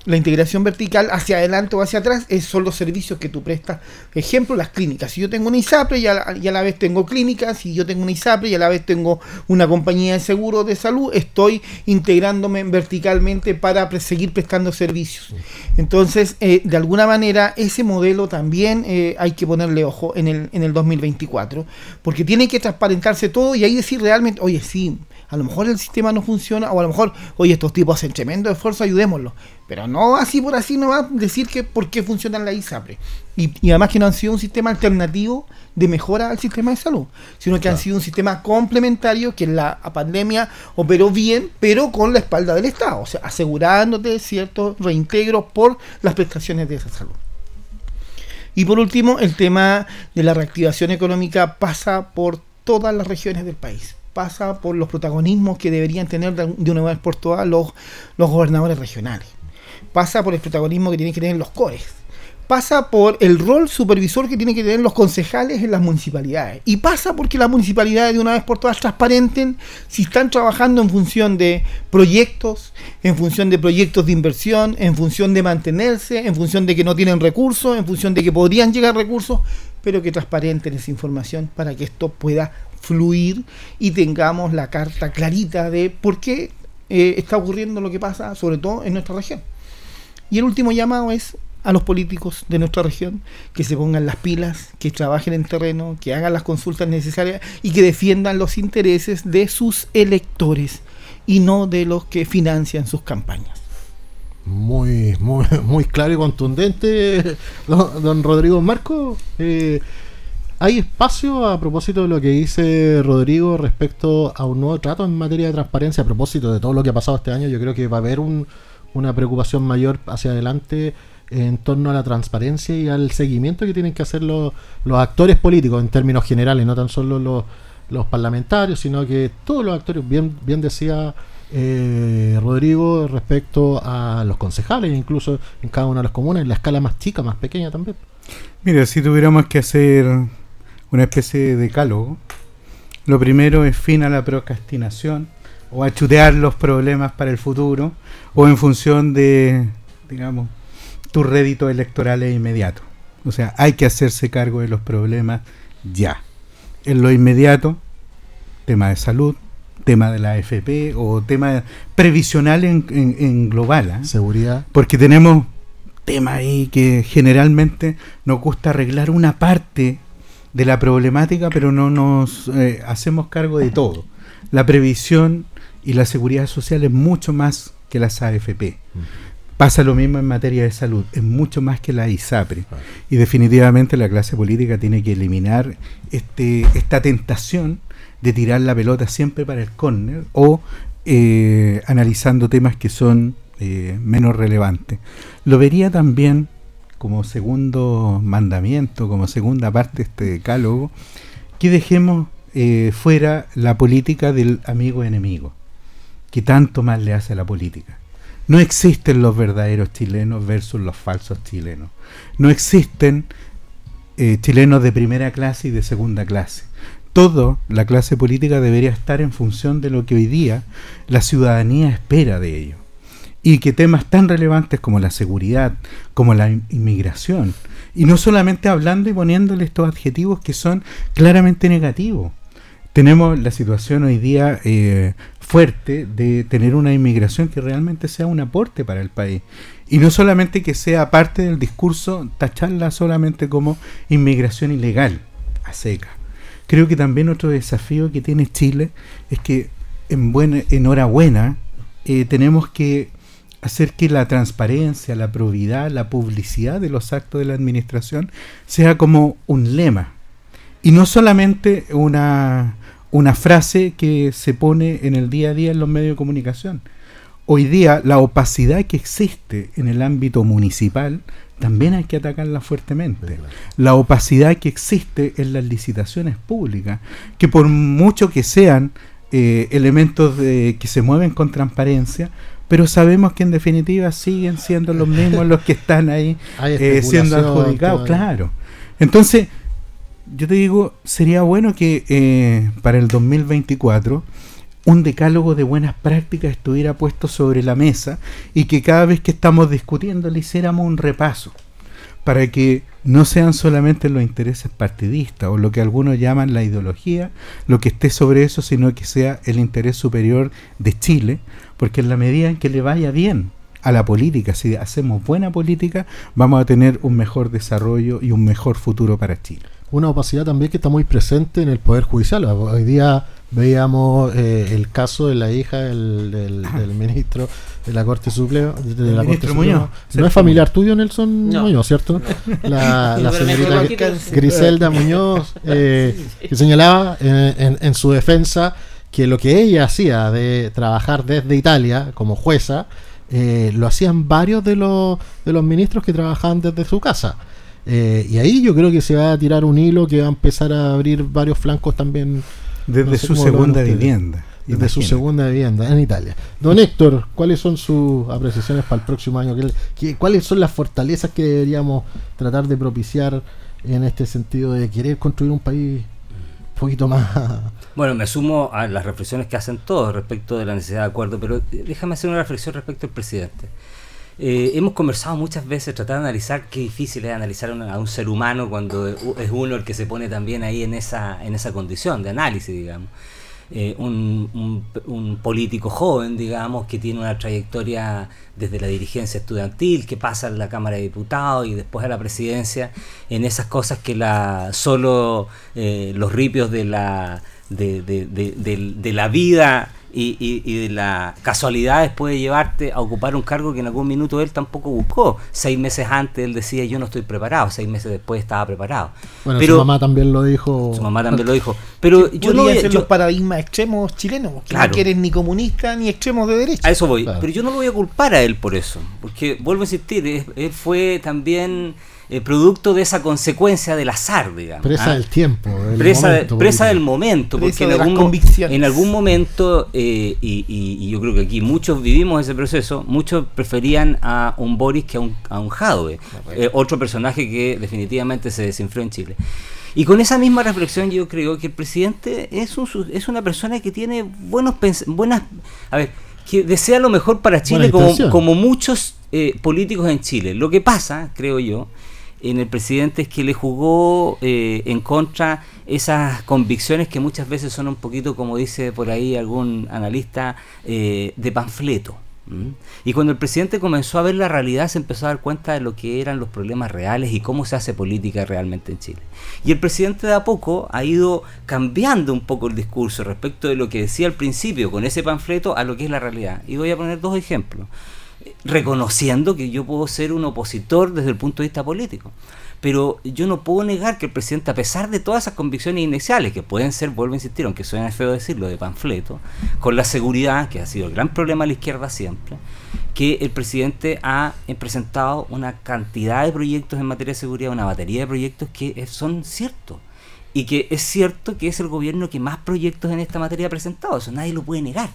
la integración vertical hacia adelante o hacia atrás es, son los servicios que tú prestas. Ejemplo, las clínicas. Si yo tengo una ISAPRE y a, a la vez tengo clínicas, si yo tengo una ISAPRE y a la vez tengo una compañía de seguro de salud, estoy integrándome verticalmente para seguir prestando servicios. Entonces, eh, de alguna manera, ese modelo también eh, hay que ponerle ojo en el, en el 2024, porque tiene que transparentarse todo y ahí decir realmente, oye, sí, a lo mejor el sistema no funciona, o a lo mejor, oye, estos tipos hacen tremendo esfuerzo, ayudémoslos. Pero no así por así no va a decir que por qué funcionan la ISAPRE. Y, y además que no han sido un sistema alternativo de mejora al sistema de salud, sino que han sido un sistema complementario que en la pandemia operó bien, pero con la espalda del Estado, o sea, asegurándote ciertos reintegros por las prestaciones de esa salud. Y por último, el tema de la reactivación económica pasa por todas las regiones del país. pasa por los protagonismos que deberían tener de una vez por todas los, los gobernadores regionales. Pasa por el protagonismo que tienen que tener los cores pasa por el rol supervisor que tienen que tener los concejales en las municipalidades. Y pasa porque las municipalidades de una vez por todas transparenten si están trabajando en función de proyectos, en función de proyectos de inversión, en función de mantenerse, en función de que no tienen recursos, en función de que podrían llegar recursos, pero que transparenten esa información para que esto pueda fluir y tengamos la carta clarita de por qué eh, está ocurriendo lo que pasa, sobre todo en nuestra región. Y el último llamado es a los políticos de nuestra región que se pongan las pilas, que trabajen en terreno, que hagan las consultas necesarias y que defiendan los intereses de sus electores y no de los que financian sus campañas. Muy, muy, muy claro y contundente, don, Rodrigo Marco. Eh, ¿Hay espacio a propósito de lo que dice Rodrigo respecto a un nuevo trato en materia de transparencia? A propósito de todo lo que ha pasado este año, yo creo que va a haber una preocupación mayor hacia adelante en torno a la transparencia y al seguimiento que tienen que hacer los, los actores políticos en términos generales, no tan solo los, los parlamentarios, sino que todos los actores, bien, bien decía eh, Rodrigo, respecto a los concejales, incluso en cada una de las comunas, en la escala más chica, más pequeña también. Mira, si tuviéramos que hacer una especie de decálogo, lo primero es fin a la procrastinación o a chutear los problemas para el futuro o en función de, digamos, tu rédito electoral es inmediato. O sea, hay que hacerse cargo de los problemas ya. En lo inmediato, tema de salud, tema de la AFP o tema previsional en, global. ¿ah? Seguridad. Porque tenemos tema ahí que generalmente nos gusta arreglar una parte de la problemática, pero no nos eh, hacemos cargo de todo. La previsión y la seguridad social es mucho más que las AFP. Pasa lo mismo en materia de salud, es mucho más que la ISAPRE. Y definitivamente la clase política tiene que eliminar este, esta tentación de tirar la pelota siempre para el córner o eh, analizando temas que son eh, menos relevantes. Lo vería también como segundo mandamiento, como segunda parte de este decálogo, que dejemos eh, fuera la política del amigo enemigo, que tanto mal le hace a la política no existen los verdaderos chilenos versus los falsos chilenos. No existen eh, chilenos de primera clase y de segunda clase. Todo la clase política debería estar en función de lo que hoy día la ciudadanía espera de ello. Y que temas tan relevantes como la seguridad, como la inmigración, y no solamente hablando y poniéndole estos adjetivos que son claramente negativos. Tenemos la situación hoy día eh, fuerte de tener una inmigración que realmente sea un aporte para el país. Y no solamente que sea parte del discurso tacharla solamente como inmigración ilegal, a seca. Creo que también otro desafío que tiene Chile es que en buena, enhorabuena eh, tenemos que hacer que la transparencia, la probidad, la publicidad de los actos de la administración sea como un lema. Y no solamente una, una frase que se pone en el día a día en los medios de comunicación. Hoy día la opacidad que existe en el ámbito municipal también hay que atacarla fuertemente. La opacidad que existe en las licitaciones públicas, que por mucho que sean eh, elementos de, que se mueven con transparencia, pero sabemos que en definitiva siguen siendo los mismos los que están ahí eh, siendo adjudicados, claro. Entonces, yo te digo, sería bueno que eh, para el 2024 un decálogo de buenas prácticas estuviera puesto sobre la mesa y que cada vez que estamos discutiendo le hiciéramos un repaso para que no sean solamente los intereses partidistas o lo que algunos llaman la ideología lo que esté sobre eso, sino que sea el interés superior de Chile, porque en la medida en que le vaya bien a la política, si hacemos buena política, vamos a tener un mejor desarrollo y un mejor futuro para Chile una opacidad también que está muy presente en el Poder Judicial. Hoy día veíamos eh, el caso de la hija del, ministro de la Corte Suprema. De la Corte Suprema. No es familiar tuyo, Nelson Muñoz, ¿cierto? La, señorita Griselda Muñoz, eh, que señalaba en, en, su defensa que lo que ella hacía de trabajar desde Italia como jueza, eh, lo hacían varios de los, de los ministros que trabajaban desde su casa. Eh, y ahí yo creo que se va a tirar un hilo que va a empezar a abrir varios flancos también Desde No sé su segunda vivienda. Desde su segunda vivienda en Italia. Don Héctor, ¿cuáles son sus apreciaciones para el próximo año? ¿Qué- qué- ¿Cuáles son las fortalezas que deberíamos tratar de propiciar en este sentido de querer construir un país un poquito más... Bueno, me sumo a las reflexiones que hacen todos respecto de la necesidad de acuerdo, pero déjame hacer una reflexión respecto al presidente. Eh, hemos conversado muchas veces, tratar de analizar qué difícil es analizar a un- ser humano cuando es uno el que se pone también ahí en esa, en esa condición de análisis, digamos. Eh, un, un- político joven, digamos, que tiene una trayectoria desde la dirigencia estudiantil, que pasa a la Cámara de Diputados y después a la presidencia, en esas cosas que la solo eh, los ripios de la, de- de- de- de la vida y, y- y de las casualidades puede llevarte a ocupar un cargo que en algún minuto él tampoco buscó. Seis meses antes él decía yo no estoy preparado, seis meses después estaba preparado. Bueno, Pero su mamá también lo dijo. su mamá también lo dijo. Pero yo no voy a- ser yo- los paradigmas extremos chilenos, que Claro. no quieren ni comunistas ni extremos de derecha. A eso voy. Pero yo no lo voy a culpar a él por eso. Porque, vuelvo a insistir, él fue también eh, producto de esa consecuencia del azar, digamos. Presa ¿ah? del tiempo. del presa, momento presa del momento, Presa porque en algún, en algún momento, eh, y, y- y yo creo que aquí muchos vivimos ese proceso, muchos preferían a un Boris que a un, a un Jadwe, eh, otro personaje que definitivamente se desinfló en Chile. Y con esa misma reflexión yo creo que el presidente es, un, su- es una persona que tiene buenos pens- buenas, a ver, que desea lo mejor para Chile como, como muchos eh, políticos en Chile. Lo que pasa, creo yo, en el presidente es que le jugó eh, en contra esas convicciones que muchas veces son un poquito, como dice por ahí algún analista, eh, de panfleto. Y cuando el presidente comenzó a ver la realidad, se empezó a dar cuenta de lo que eran los problemas reales y cómo se hace política realmente en Chile. Y el presidente de a poco ha ido cambiando un poco el discurso respecto de lo que decía al principio con ese panfleto a lo que es la realidad. Y voy a poner dos ejemplos reconociendo que yo puedo ser un opositor desde el punto de vista político. Pero yo no puedo negar que el presidente, a pesar de todas esas convicciones iniciales, que pueden ser, vuelvo a insistir, aunque suena feo decirlo, de panfleto, con la seguridad, que ha sido el gran problema de la izquierda siempre, que el presidente ha presentado una cantidad de proyectos en materia de seguridad, una batería de proyectos que son ciertos. Y que es cierto que es el gobierno que más proyectos en esta materia ha presentado, eso nadie lo puede negar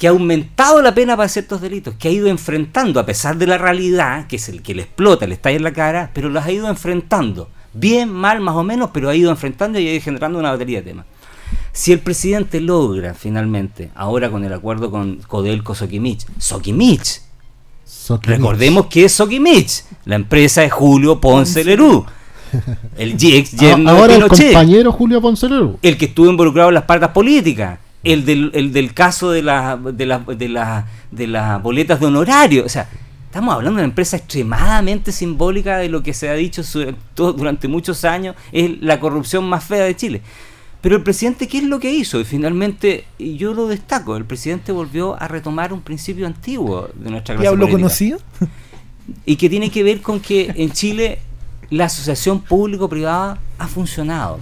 que ha aumentado la pena para ciertos delitos, que ha ido enfrentando, a pesar de la realidad, que es el que le explota, le está ahí en la cara, pero las ha ido enfrentando. Bien, mal, más o menos, pero ha ido enfrentando y ha ido generando una batería de temas. Si el presidente logra finalmente, ahora con el acuerdo con Codelco Sokimich, Sokimich, Sokimich. recordemos que es Sokimich, la empresa de Julio Ponce Lerú, el ex Ahora de el Pinochet compañero Julio Poncelero. el que estuvo involucrado en las partas políticas, el del, el del caso de, la, de, la- de, la- de las boletas de honorario. O sea, estamos hablando de una empresa extremadamente simbólica de lo que se ha dicho su- todo- durante muchos años, es la corrupción más fea de Chile. Pero el presidente, ¿qué es lo que hizo? Y finalmente, yo lo destaco, el presidente volvió a retomar un principio antiguo de nuestra clase ¿Diablo política conocido? y que tiene que ver con que en Chile la asociación público-privada ha funcionado.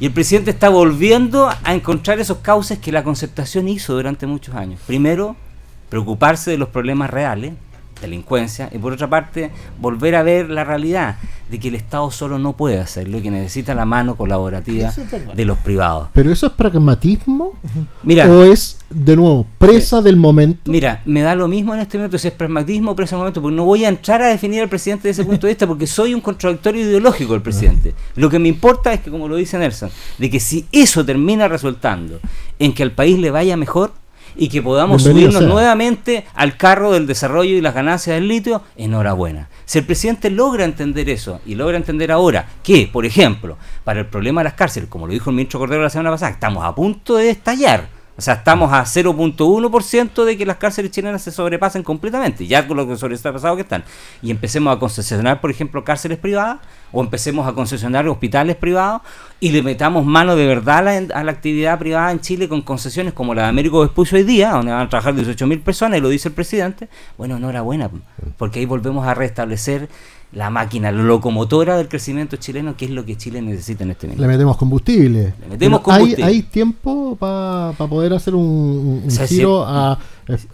Y el presidente está volviendo a encontrar esos cauces que la concertación hizo durante muchos años. Primero, preocuparse de los problemas reales, delincuencia, y por otra parte, volver a ver la realidad de que el Estado solo no puede hacerlo y que necesita la mano colaborativa de los privados. ¿Pero eso es pragmatismo? Mira, ¿O es, de nuevo, presa del momento? Mira, me da lo mismo en este momento si es pragmatismo o presa del momento, porque no voy a entrar a definir al presidente desde ese punto de vista, porque soy un contradictorio ideológico del presidente. Lo que me importa es que, como lo dice Nelson, de que si eso termina resultando en que al país le vaya mejor y que podamos Bienvenido subirnos sea. nuevamente al carro del desarrollo y las ganancias del litio, enhorabuena. Si el presidente logra entender eso y logra entender ahora que, por ejemplo, para el problema de las cárceles, como lo dijo el ministro Cordero la semana pasada, estamos a punto de estallar. O sea, estamos a 0.1% de que las cárceles chilenas se sobrepasen completamente, ya con lo que sobrepasado que están. Y empecemos a concesionar, por ejemplo, cárceles privadas, o empecemos a concesionar hospitales privados, y le metamos mano de verdad a la, a la actividad privada en Chile con concesiones como la de Américo Vespucio hoy día, donde van a trabajar 18.000 personas, y lo dice el presidente. Bueno, enhorabuena, porque ahí volvemos a restablecer la máquina, la locomotora del crecimiento chileno, que es lo que Chile necesita en este momento. Le metemos combustible. Le metemos Pero hay- combustible. ¿Hay, tiempo para poder hacer un, un O sea, giro si- a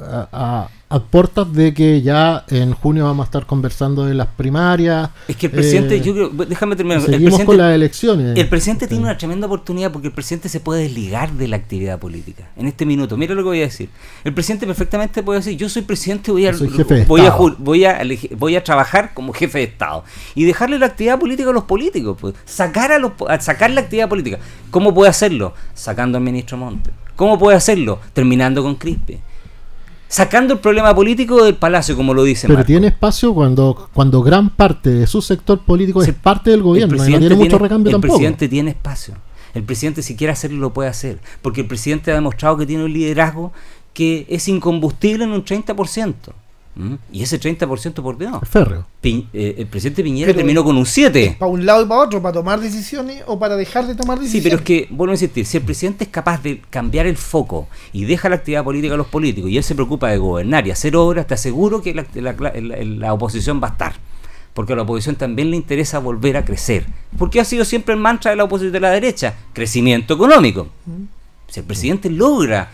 a, a, puertas de que ya en junio vamos a estar conversando de las primarias. Es que el presidente, eh, yo creo, déjame terminar. Seguimos con las elecciones. El presidente tiene una tremenda oportunidad porque el presidente se puede desligar de la actividad política. En este minuto, mira lo que voy a decir. El presidente perfectamente puede decir, yo soy presidente, voy a, voy, a, voy, a, voy a trabajar como jefe de Estado y dejarle la actividad política a los políticos, pues, sacar a los sacar la actividad política. ¿Cómo puede hacerlo? Sacando al ministro Monte. ¿Cómo puede hacerlo? Terminando con Crispe sacando el problema político del palacio, como lo dice Pero tiene espacio cuando, cuando gran parte de su sector político es parte del gobierno y no tiene, mucho recambio el tampoco. El presidente tiene espacio. El presidente, si quiere hacerlo, lo puede hacer. Porque el presidente ha demostrado que tiene un liderazgo que es incombustible en un 30%. ¿Mm? Y ese 30% por Dios. Férreo. Eh, el presidente Piñera terminó con un 7. Para un lado y para otro, para tomar decisiones o para dejar de tomar decisiones. Sí, pero es que, vuelvo a insistir, si el presidente es capaz de cambiar el foco y deja la actividad política a los políticos y él se preocupa de gobernar y hacer obras, te aseguro que la, oposición va a estar. Porque a la oposición también le interesa volver a crecer. Porque ha sido siempre el mantra de la oposición de la derecha, crecimiento económico. Si el presidente logra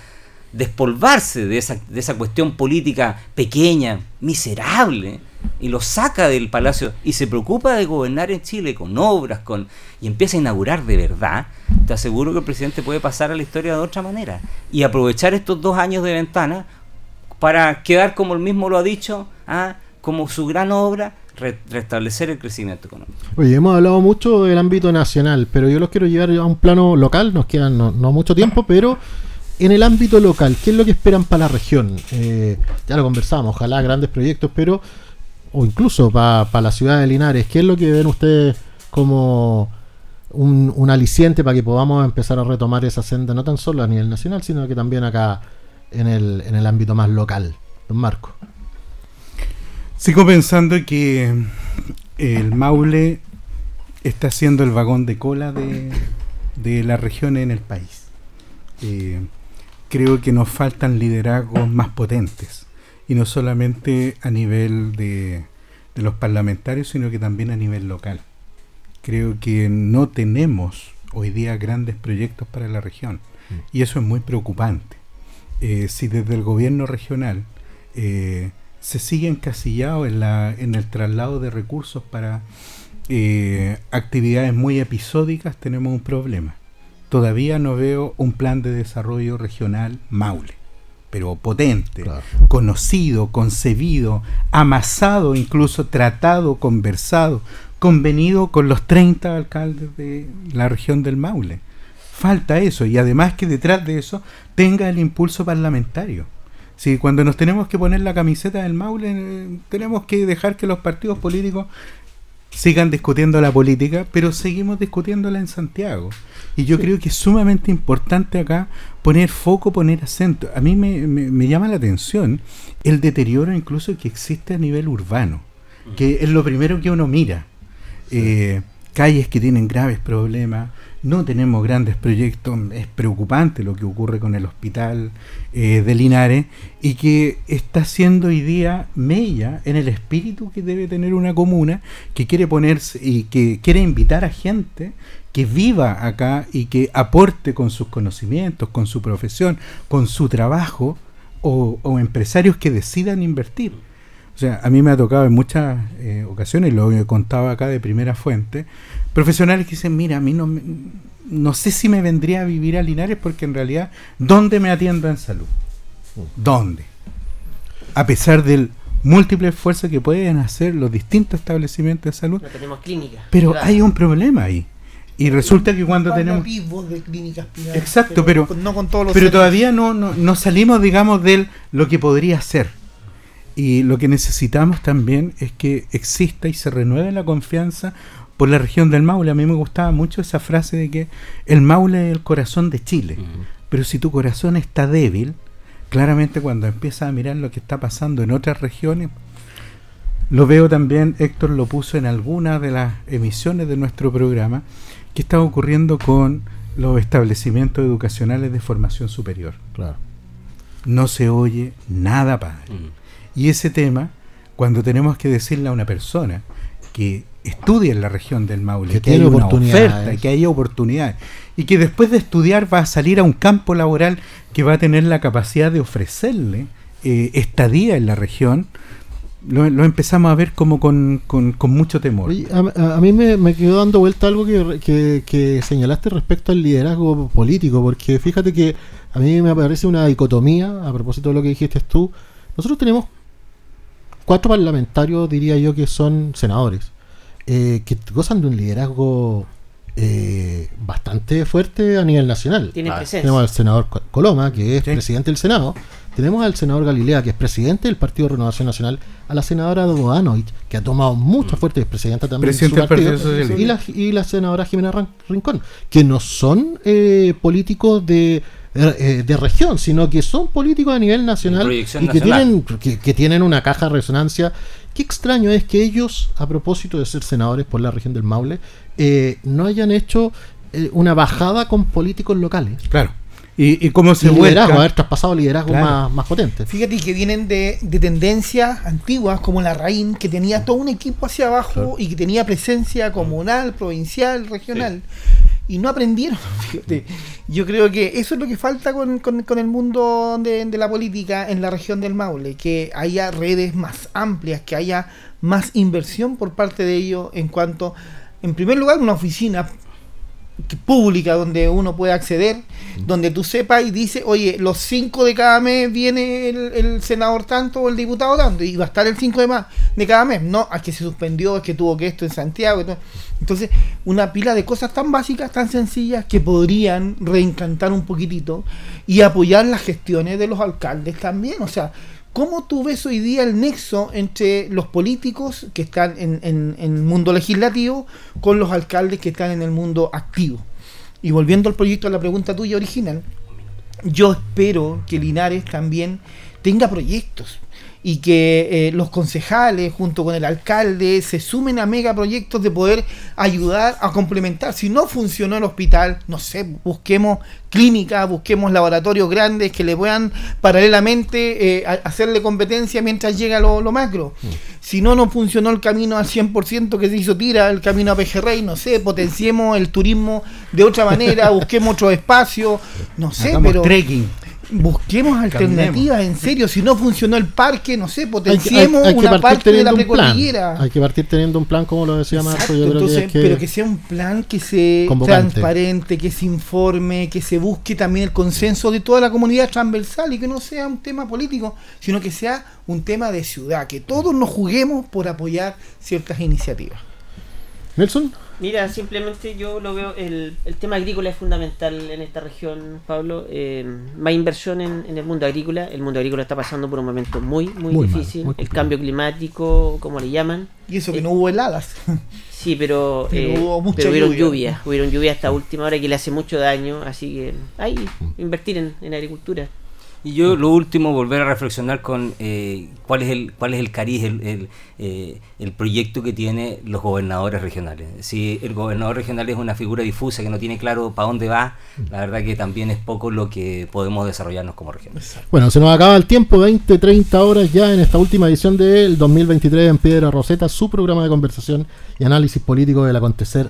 despolvarse de esa, de esa cuestión política pequeña, miserable, y lo saca del palacio y se preocupa de gobernar en Chile con obras, con y empieza a inaugurar de verdad, te aseguro que el presidente puede pasar a la historia de otra manera y aprovechar estos dos años de ventana para quedar como el mismo lo ha dicho, ¿ah? como su gran obra, restablecer el crecimiento económico. Oye, hemos hablado mucho del ámbito nacional, pero yo los quiero llevar a un plano local, nos quedan no, no mucho tiempo, pero en el ámbito local, ¿qué es lo que esperan para la región? Eh, ya lo conversamos, ojalá grandes proyectos, pero, o incluso para la ciudad de Linares, ¿qué es lo que ven ustedes como un, aliciente para que podamos empezar a retomar esa senda, no tan solo a nivel nacional, sino que también acá en el, en el ámbito más local? Don Marco. Sigo pensando que el Maule está siendo el vagón de cola de, de la región en el país. Eh, creo que nos faltan liderazgos más potentes. Y no solamente a nivel de, los parlamentarios, sino que también a nivel local. Creo que no tenemos hoy día grandes proyectos para la región. Mm. Y eso es muy preocupante. Eh, si desde el gobierno regional eh, se sigue encasillado en, la, en el traslado de recursos para eh, actividades muy episódicas, tenemos un problema todavía no veo un plan de desarrollo regional Maule, pero potente, conocido, concebido, amasado, incluso tratado, conversado, convenido con los 30 alcaldes de la región del Maule. Falta eso y además que detrás de eso tenga el impulso parlamentario. Si cuando nos tenemos que poner la camiseta del Maule, eh, tenemos que dejar que los partidos políticos sigan discutiendo la política, pero seguimos discutiéndola en Santiago. Y yo creo que es sumamente importante acá poner foco, poner acento. A mí me, me, llama la atención el deterioro incluso que existe a nivel urbano, que es lo primero que uno mira. Eh, calles que tienen graves problemas, no tenemos grandes proyectos, es preocupante lo que ocurre con el hospital eh, de Linares y que está siendo hoy día mella en el espíritu que debe tener una comuna que quiere ponerse y que quiere invitar a gente que viva acá y que aporte con sus conocimientos, con su profesión, con su trabajo o, empresarios que decidan invertir. O sea, a mí me ha tocado en muchas eh, ocasiones, lo contaba acá de primera fuente, profesionales que dicen, mira, a mí no, no sé si me vendría a vivir a Linares porque en realidad, ¿dónde me atiendo en salud? ¿Dónde? A pesar del múltiple esfuerzo que pueden hacer los distintos establecimientos de salud. tenemos clínicas. Pero hay un problema ahí. Y resulta que cuando tenemos... De clínicas Exacto, pero, no con todos los pero todavía no, no, no salimos, digamos, de lo que podría ser. Y lo que necesitamos también es que exista y se renueve la confianza por la región del Maule. A mí me gustaba mucho esa frase de que el Maule es el corazón de Chile. Pero si tu corazón está débil, claramente cuando empiezas a mirar lo que está pasando en otras regiones, lo veo también, Héctor lo puso en alguna de las emisiones de nuestro programa, que está ocurriendo con los establecimientos educacionales de formación superior. Claro. No se oye nada, padre. Y ese tema, cuando tenemos que decirle a una persona que estudia en la región del Maule, que, hay una oferta, que hay oportunidades, y que después de estudiar va a salir a un campo laboral que va a tener la capacidad de ofrecerle eh, estadía en la región, lo, lo empezamos a ver como con, con, con mucho temor. Oye, a, a mí me, me quedó dando vuelta algo que, que, que señalaste respecto al liderazgo político, porque fíjate que a mí me parece una dicotomía, a propósito de lo que dijiste tú, nosotros tenemos cuatro parlamentarios, diría yo, que son senadores, eh, que gozan de un liderazgo eh, bastante fuerte a nivel nacional. Tiene presencia. Tenemos al senador Co- Coloma, que es Sí. presidente del Senado. Tenemos al senador Galilea, que es presidente del Partido Renovación Nacional. A la senadora Dodoanovic, que ha tomado mucha fuerte, es presidenta también Presidente de su partido. Partido Socialista. Y la, y la senadora Jimena Rincón, que no son eh, políticos de, eh, de región, sino que son políticos a nivel nacional y que nacional. tienen, que, que tienen una caja de resonancia. Qué extraño es que ellos, a propósito de ser senadores por la región del Maule, eh, no hayan hecho eh, una bajada con políticos locales. Claro. Y, y cómo se Y liderazgo, vuelca. haber traspasado liderazgo Claro. más, más potente. Fíjate que vienen de, de tendencias antiguas como la RAIN, que tenía todo un equipo hacia abajo y que tenía presencia comunal, provincial, regional. Y no aprendieron. Fíjate. Yo creo que eso es lo que falta con, con- el mundo de, de la política en la región del Maule, que haya redes más amplias, que haya más inversión por parte de ellos en cuanto, en primer lugar, una oficina pública donde uno puede acceder, donde tú sepas y dice, oye, los 5 de cada mes viene el, el senador tanto o el diputado tanto, y va a estar el 5 de más de cada mes. No, es que se suspendió, es que tuvo que esto en Santiago. y todo. Entonces, una pila de cosas tan básicas, tan sencillas, que podrían reencantar un poquitito y apoyar las gestiones de los alcaldes también. O sea, ¿Cómo tú ves hoy día el nexo entre los políticos que están en, en- el mundo legislativo con los alcaldes que están en el mundo activo? Y volviendo al proyecto, a la pregunta tuya original, yo espero que Linares también tenga proyectos y que eh, los concejales junto con el alcalde se sumen a megaproyectos de poder ayudar a complementar. Si no funcionó el hospital, no sé, busquemos clínicas, busquemos laboratorios grandes que le puedan paralelamente eh, hacerle competencia mientras llega lo, lo macro. Si no nos funcionó el camino al 100% que se hizo tira, el camino a Pejerrey, no sé, potenciemos el turismo de otra manera, busquemos otro espacio, no sé, Hagamos pero trekking. Busquemos alternativas, en serio. Si no funcionó el parque, no sé, Hay potenciemos hay- hay que una parte de la precordillera. Hay que partir teniendo un plan, como lo decía Marco. Yo creo entonces, que que- pero que sea un plan que sea Convocante. transparente, que se informe, que se busque también el consenso de toda la comunidad transversal y que no sea un tema político, sino que sea un tema de ciudad, que todos nos juguemos por apoyar ciertas iniciativas. Nelson. Mira, simplemente yo lo veo, el, el tema agrícola es fundamental en esta región, Pablo. Eh, más inversión en, en el mundo agrícola. El mundo agrícola está pasando por un momento muy, muy, Muy mal, difícil. muy el cambio climático, como le llaman. Y eso que Eh, no hubo heladas. Sí, pero, Pero eh, hubo mucha pero hubieron lluvia. lluvias, hubieron lluvias hasta última hora que le hace mucho daño, así que hay invertir en, en agricultura. Y yo lo último, volver a reflexionar con eh, cuál es el cuál es el cariz, el, el, eh, el proyecto que tiene los gobernadores regionales. Si el gobernador regional es una figura difusa que no tiene claro para dónde va, la verdad que también es poco lo que podemos desarrollarnos como región. Bueno, se nos acaba el tiempo, 20, 30 horas ya en esta última edición del 2023 en Piedra Roseta, su programa de conversación y análisis político del acontecer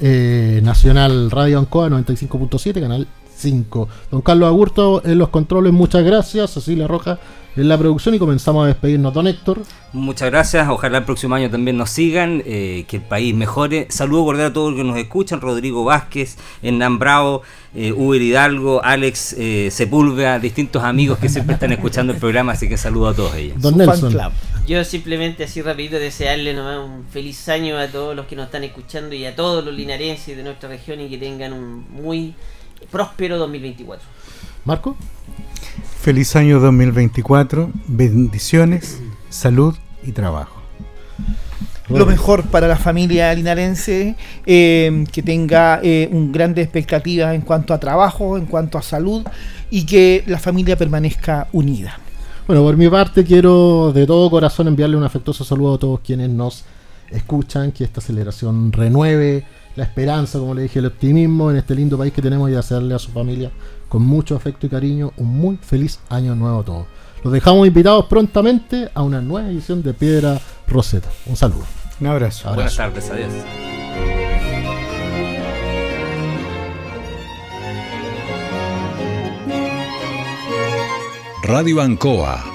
eh, nacional Radio Ancoa 95.7, canal 5. Don Carlos Agurto en los controles, muchas gracias. Cecilia Roja en la producción y comenzamos a despedirnos. Don Héctor. Muchas gracias, ojalá el próximo año también nos sigan, eh, que el país mejore. Saludo cordial a todos los que nos escuchan, Rodrigo Vázquez, Hernán Bravo, eh, Uber Hidalgo, Alex eh, Sepúlveda, distintos amigos que siempre están escuchando el programa, así que saludo a todos ellos. Don Nelson. Yo simplemente así rapidito desearle nomás un feliz año a todos los que nos están escuchando y a todos los linarenses de nuestra región y que tengan un muy próspero 2024. Marco. Feliz año 2024, bendiciones, salud y trabajo. lo mejor para la familia linarense, eh, que tenga eh, un grandes expectativas en cuanto a trabajo, en cuanto a salud y que la familia permanezca unida. Bueno, por mi parte quiero de todo corazón enviarle un afectuoso saludo a todos quienes nos escuchan, que esta aceleración renueve la esperanza, como le dije, el optimismo en este lindo país que tenemos y hacerle a su familia con mucho afecto y cariño un muy feliz año nuevo a todos. Los dejamos invitados prontamente a una nueva edición de Piedra Roseta. Un saludo. Un abrazo. Buenas tardes, adiós. Radio Ancoa